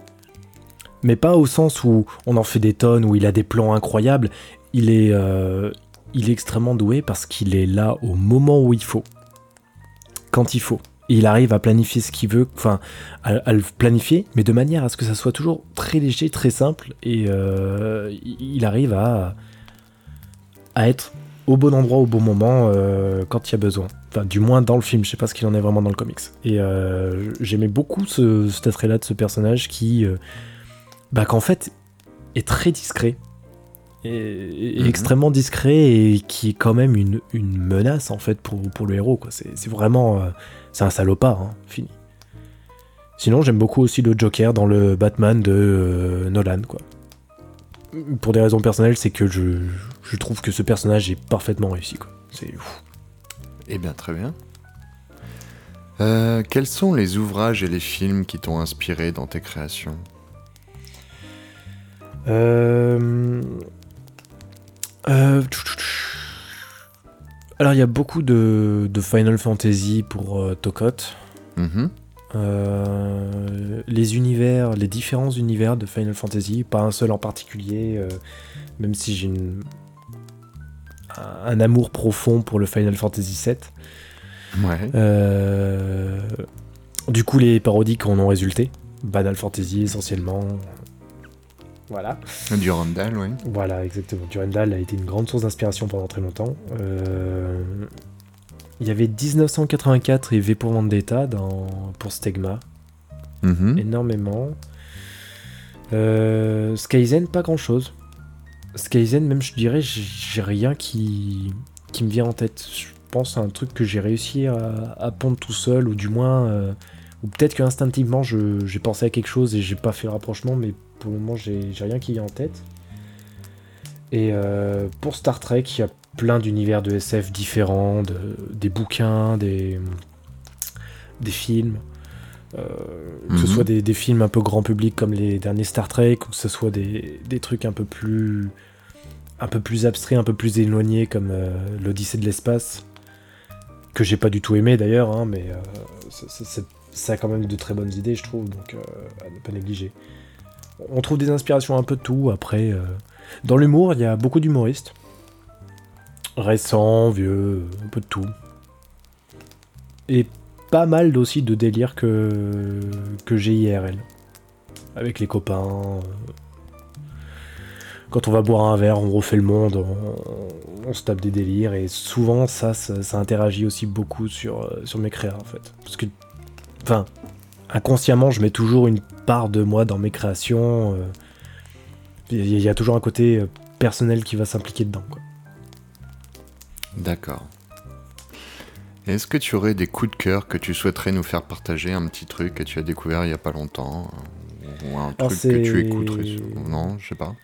Mais pas au sens où on en fait des tonnes, où il a des plans incroyables. Il est, il est extrêmement doué parce qu'il est là au moment où il faut, quand il faut. Il arrive à planifier ce qu'il veut, enfin, à, le planifier, mais de manière à ce que ça soit toujours très léger, très simple, et euh, il arrive à, être au bon endroit au bon moment euh, quand il y a besoin. Enfin, du moins dans le film, je sais pas ce qu'il en est vraiment dans le comics. Et euh, j'aimais beaucoup ce, cet attrait-là de ce personnage qui, bah, qu'en fait, est très discret. Mhm. extrêmement discret et qui est quand même une, une menace en fait pour, pour le héros. quoi. C'est c'est vraiment. euh, c'est un salopard, hein, fini. Sinon, j'aime beaucoup aussi le Joker dans le Batman de euh, Nolan, quoi. Pour des raisons personnelles, c'est que je, je trouve que ce personnage est parfaitement réussi, quoi. C'est ouf. Eh bien, très bien. Euh, quels sont les ouvrages et les films qui t'ont inspiré dans tes créations? Euh... euh, Alors, il y a beaucoup de, de Final Fantasy pour euh, Tokot. Mhm. Euh, les univers, les différents univers de Final Fantasy, pas un seul en particulier, euh, même si j'ai une- un, amour profond pour le Final Fantasy VII. Ouais. Du coup, les parodies qui en ont résulté, Banal Fantasy essentiellement. Voilà. Du Randall, oui. Voilà, exactement. Durandal a été une grande source d'inspiration pendant très longtemps. Euh, Il y avait 1984 et V pour Vendetta dans... pour Stegma. Mhm. Énormément. Euh, Skyzen, pas grand chose. Skyzen, même je dirais, j'ai rien qui... qui me vient en tête. Je pense à un truc que j'ai réussi à, à pondre tout seul, ou du moins. euh, ou peut-être que instinctivement je- j'ai pensé à quelque chose et j'ai pas fait le rapprochement, mais pour le moment j'ai rien qui vient en tête. Et euh, pour Star Trek, il y a plein d'univers de SF différents, de- des bouquins, des, des films. Euh, Que ce Mhm. soit des, des films un peu grand public comme les derniers Star Trek, ou que ce soit des, des trucs un peu plus un peu plus abstraits, un peu plus éloignés comme euh, l'Odyssée de l'espace, que j'ai pas du tout aimé d'ailleurs, hein, mais ça a quand même de très bonnes idées, je trouve, donc à ne pas négliger. On trouve des inspirations un peu de tout. Après, euh, dans l'humour, il y a beaucoup d'humoristes. Récents, vieux, un peu de tout. Et pas mal aussi de délires que, que j'ai IRL. Avec les copains. euh, Quand on va boire un verre, on refait le monde, on, se tape des délires. Et souvent, ça, ça, ça interagit aussi beaucoup sur, euh, sur mes créas, en fait. Parce que, enfin, inconsciemment, je mets toujours une part de moi dans mes créations. euh, Il y, a- toujours un côté euh, personnel qui va s'impliquer dedans. D'accord. Est-ce que tu aurais des coups de cœur que tu souhaiterais nous faire partager Un petit truc que tu as découvert il y a pas longtemps euh, Ou un Alors, truc que tu écouterais Non, je sais pas.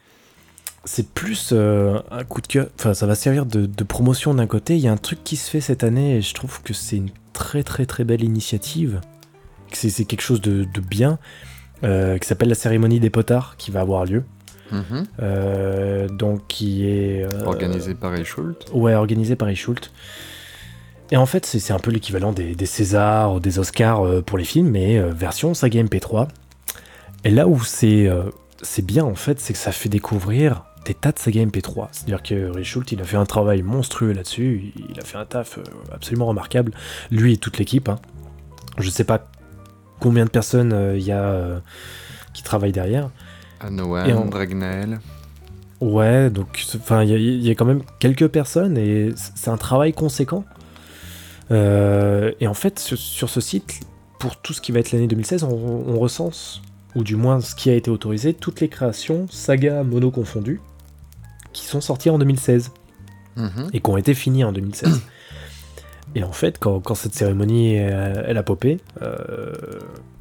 C'est plus euh, un coup de cœur. Enfin, ça va servir de, de promotion d'un côté. Il y a un truc qui se fait cette année et je trouve que c'est une très très très belle initiative. C'est c'est quelque chose de, de bien. Euh, qui s'appelle la cérémonie des potards qui va avoir lieu. Mhm. Euh, donc qui est. euh, Organisé par Ray Schult Ouais, organisé par Schult. Et en fait, c'est un peu l'équivalent des, des Césars ou des Oscars euh, pour les films, mais version saga MP3. Et là où c'est c'est bien, en fait, c'est que ça fait découvrir des tas de saga MP3. C'est-à-dire que Ray Schult, il a fait un travail monstrueux là-dessus. Il a fait un taf absolument remarquable. Lui et toute l'équipe. hein. Je sais pas combien de personnes euh, il y a euh, qui travaillent derrière. Anoan, en- Dragnael. Ouais, donc enfin, il y, a- il y a quand même quelques personnes et c'est un travail conséquent. Euh, et en fait, sur, sur ce site, pour tout ce qui va être l'année 2016, on, on recense, ou du moins ce qui a été autorisé, toutes les créations, saga mono confondues, qui sont sorties en 2016 Mhm. et qui ont été finies en 2016. Et en fait, quand, cette cérémonie euh, elle a popé, euh,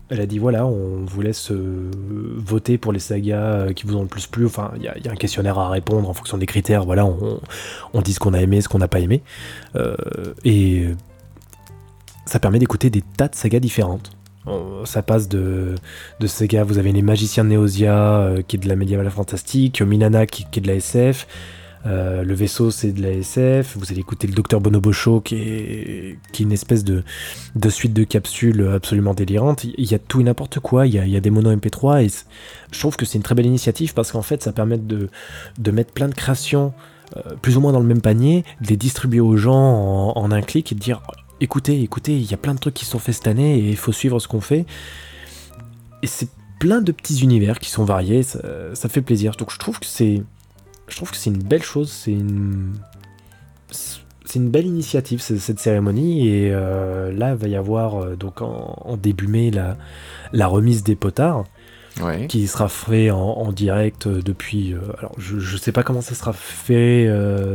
elle a dit voilà, on vous laisse euh, voter pour les sagas qui vous ont le plus plu. Enfin, il y, a- un questionnaire à répondre en fonction des critères. Voilà, on, on dit ce qu'on a aimé, ce qu'on n'a pas aimé. Et ça permet d'écouter des tas de sagas différentes. Ça passe de, de sagas, vous avez les magiciens de Neosia, qui est de la médiévale fantastique, Minana, qui, qui est de la SF, Euh, le vaisseau, c'est de la SF. Vous allez écouter le Docteur Bonobo Show, qui est, qui est une espèce de, de suite de capsules absolument délirante. Il y a tout et n'importe quoi. Il y a, y a des monos MP3. Et je trouve que c'est une très belle initiative parce qu'en fait, ça permet de, mettre plein de créations euh, plus ou moins dans le même panier, de les distribuer aux gens en, en un clic et de dire écoutez, écoutez, il y a plein de trucs qui sont faits cette année et il faut suivre ce qu'on fait. Et c'est plein de petits univers qui sont variés, ça, ça fait plaisir. Donc je trouve que c'est, je trouve que c'est une belle chose, c'est une, c'est une belle initiative cette cérémonie et euh, là il va y avoir euh, donc en, en début mai la, la remise des potards Ouais. qui sera fait en, en direct euh, depuis. euh, alors, je, je sais pas comment ça sera fait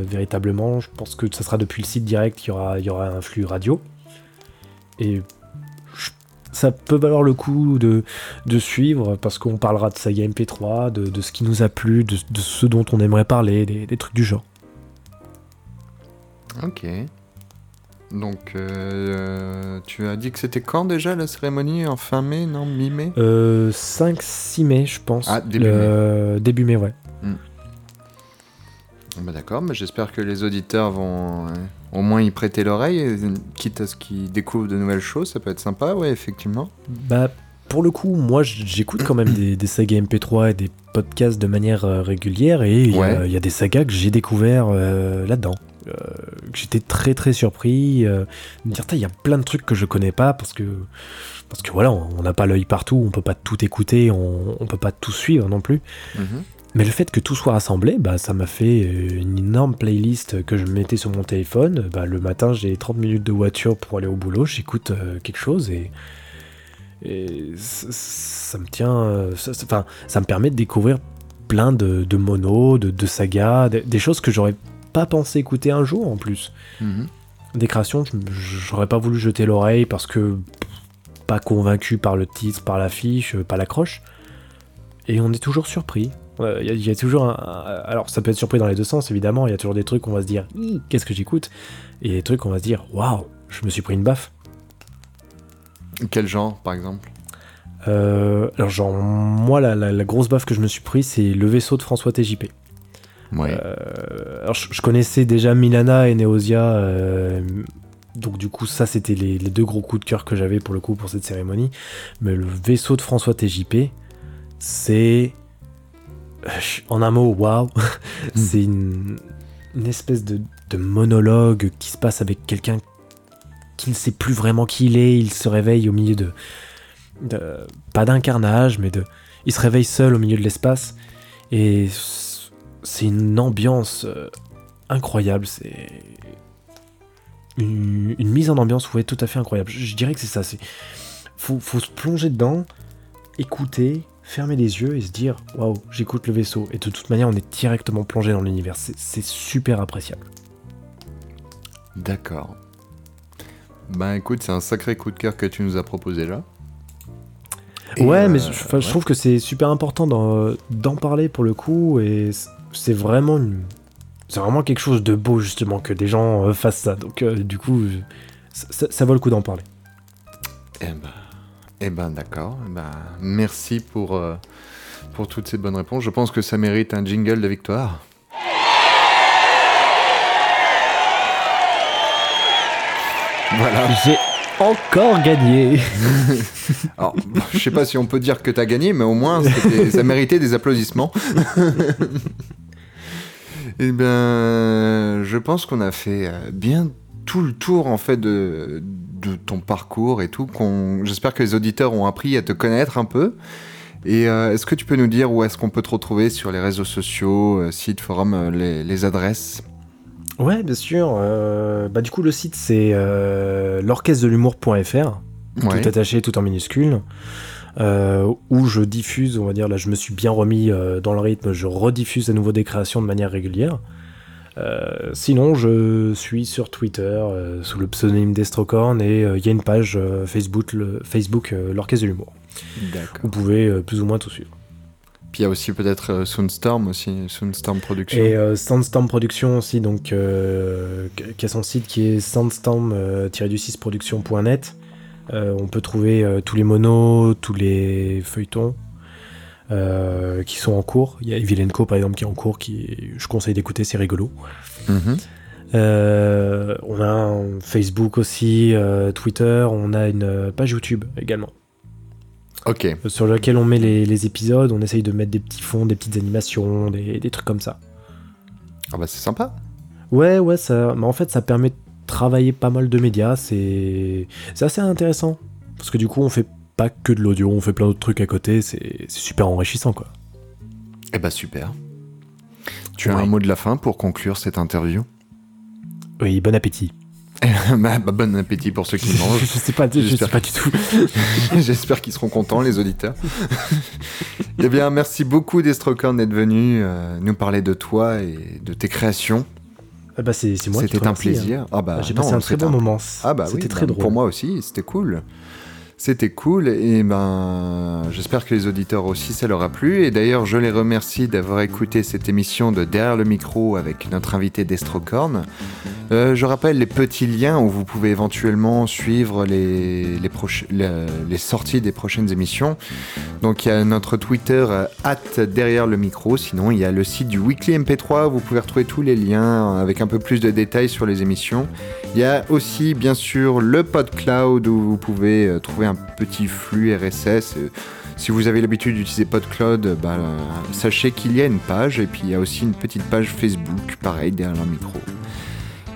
véritablement. Je pense que ça sera depuis le site direct. Il y aura, il y aura un flux radio. Et ça peut valoir le coup de, de suivre parce qu'on parlera de saga MP3, de, de ce qui nous a plu, de, de ce dont on aimerait parler, des, des trucs du genre. Ok. Donc, euh, tu as dit que c'était quand déjà la cérémonie? En fin mai, non? Mi-mai? Euh, 5-6 mai, je pense. Ah, début Le- Début mai, ouais. Bah D'accord, mais j'espère que les auditeurs vont euh, au moins y prêter l'oreille, quitte à ce qu'ils découvrent de nouvelles choses, ça peut être sympa, ouais, effectivement. Bah, pour le coup, moi, j'écoute quand même des, des sagas MP3 et des podcasts de manière euh, régulière, et il y a- Ouais. il y, a des sagas que j'ai découvert euh, là-dedans. Euh, que J'étais très très surpris de me dire, il y a plein de trucs que je connais pas parce que parce que voilà, on n'a pas l'œil partout, on peut pas tout écouter, on, on peut pas tout suivre non plus. Mhm. Mais le fait que tout soit rassemblé, bah, ça m'a fait euh, une énorme playlist que je mettais sur mon téléphone. Bah, le matin, j'ai 30 minutes de voiture pour aller au boulot, j'écoute euh, quelque chose et, et ça, ça me tient. euh, ça, ça- enfin, ça me permet de découvrir plein de, de monos, de, de sagas, de- des choses que j'aurais pas pensé écouter un jour en plus. Mhm. Des créations, j'aurais pas voulu jeter l'oreille parce que pas convaincu par le titre, par l'affiche, par l'accroche. Et on est toujours surpris. Il y, a- il y a toujours un, un- Alors, ça peut être surpris dans les deux sens, évidemment. Il y a toujours des trucs où on va se dire Qu'est-ce que j'écoute? Et des trucs où on va se dire Waouh, je me suis pris une baffe. Quel genre, par exemple? Euh, alors, genre, moi, la, la- la grosse baffe que je me suis pris, c'est le vaisseau de François TJP. Ouais. Euh, alors, je, je connaissais déjà Milana et Neosia. euh, donc, du coup, ça, c'était les, les deux gros coups de cœur que j'avais pour le coup pour cette cérémonie. Mais le vaisseau de François TJP, c'est. Euh, En un mot, waouh! c'est une, une espèce de, de monologue qui se passe avec quelqu'un qui ne sait plus vraiment qui il est. Il se réveille au milieu de. de- pas d'un carnage, mais de. Il se réveille seul au milieu de l'espace. Et c'est une ambiance euh, incroyable. C'est une, une mise en ambiance, ouais, tout à fait incroyable. Je, je dirais que c'est ça. C'est faut, faut se plonger dedans, écouter, fermer les yeux et se dire waouh, j'écoute le vaisseau. Et de toute manière, on est directement plongé dans l'univers. C'est super appréciable. D'accord. Ben écoute, c'est un sacré coup de cœur que tu nous as proposé là. Et, ouais, euh, mais je, enfin, je trouve que c'est super important d'en parler pour le coup, et c'est vraiment une- c'est vraiment quelque chose de beau justement que des gens euh, fassent ça. Donc euh, du coup, je- ça, ça- ça vaut le coup d'en parler. Eh ben, eh ben d'accord. Eh ben, merci pour, euh, pour toutes ces bonnes réponses. Je pense que ça mérite un jingle de victoire. Voilà. J'ai encore gagné. Alors, je sais pas si on peut dire que t'as gagné, mais au moins ça méritait des applaudissements. Eh bien, je pense qu'on a fait euh, bien tout le tour en fait de, de ton parcours et tout. J'espère que les auditeurs ont appris à te connaître un peu. Et euh, est-ce que tu peux nous dire où est-ce qu'on peut te retrouver sur les réseaux sociaux, euh, sites, forums, euh, les, les adresses? Ouais, bien sûr. euh, bah, du coup, le site, c'est l'orchestre de l'humour.fr, Ouais. tout attaché, tout en minuscule, où je diffuse, on va dire, là, je me suis bien remis dans le rythme, je rediffuse à nouveau des créations de manière régulière. Euh, sinon, je suis sur Twitter euh, sous le pseudonyme d'Estrocorn et euh, il y a une page Facebook, le, Facebook l'Orchestre de l'Humour. Vous pouvez plus ou moins tout suivre. Puis il y a aussi peut-être Soundstorm aussi, Soundstorm Production. Et Sandstorm Production aussi, donc, qui a son site qui est sandstorm-du6production.net. Euh, on peut trouver tous les monos, tous les feuilletons. Euh, qui sont en cours. Il y a Evilenko par exemple qui est en cours, qui je conseille d'écouter, c'est rigolo. Mhm. Euh, on a un Facebook aussi, euh, Twitter, on a une page YouTube également. Ok. Sur laquelle on met les, les épisodes, on essaye de mettre des petits fonds, des petites animations, des, des trucs comme ça. Ah bah c'est sympa. Ouais, ouais, ça, mais en fait, ça permet de travailler pas mal de médias. C'est assez intéressant. Parce que du coup, on fait pas que de l'audio, on fait plein d'autres trucs à côté. C'est super enrichissant, quoi. Eh bah super. Tu as un mot de la fin pour conclure cette interview? Oui, bon appétit. bah, bah, Bon appétit pour ceux qui mangent. je sais pas, je sais pas du tout. J'espère qu'ils seront contents, les auditeurs. eh bien, merci beaucoup, Destrocorn, d'être venu euh, nous parler de toi et de tes créations. Ah bah, c'est moi C'était un hein. plaisir. Ah bah, J'ai passé un très bon moment. Ah bah oui, C'était très bah, drôle. Pour moi aussi, c'était cool. C'était cool et ben j'espère que les auditeurs aussi ça leur a plu et d'ailleurs je les remercie d'avoir écouté cette émission de Derrière le micro avec notre invité Destrocorn. Euh, je rappelle les petits liens où vous pouvez éventuellement suivre les, sorties des prochaines émissions. Donc il y a notre Twitter euh, at derrière le micro, sinon il y a le site du Weekly MP3 où vous pouvez retrouver tous les liens avec un peu plus de détails sur les émissions. Il y a aussi bien sûr le PodCloud où vous pouvez euh, trouver un petit flux RSS. Euh, Si vous avez l'habitude d'utiliser PodCloud, euh, bah, sachez qu'il y a une page et puis il y a aussi une petite page Facebook, pareil, derrière le micro.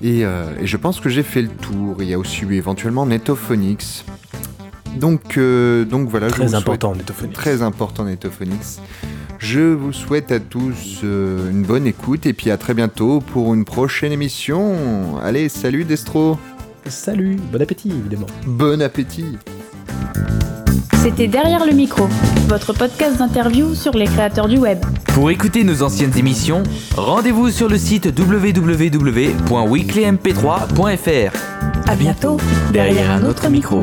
Et, euh, et je pense que j'ai fait le tour. Il y a aussi éventuellement Netophonix. Donc, euh, donc voilà, je vous Très souhaite- important, Netophonix. Très important Netophonix. Je vous souhaite à tous euh, une bonne écoute et puis à très bientôt pour une prochaine émission. Allez, salut Destro. Salut, bon appétit évidemment. Bon appétit. C'était Derrière le micro, votre podcast d'interview sur les créateurs du web. Pour écouter nos anciennes émissions, rendez-vous sur le site www.weeklymp3.fr. À bientôt, derrière un autre micro.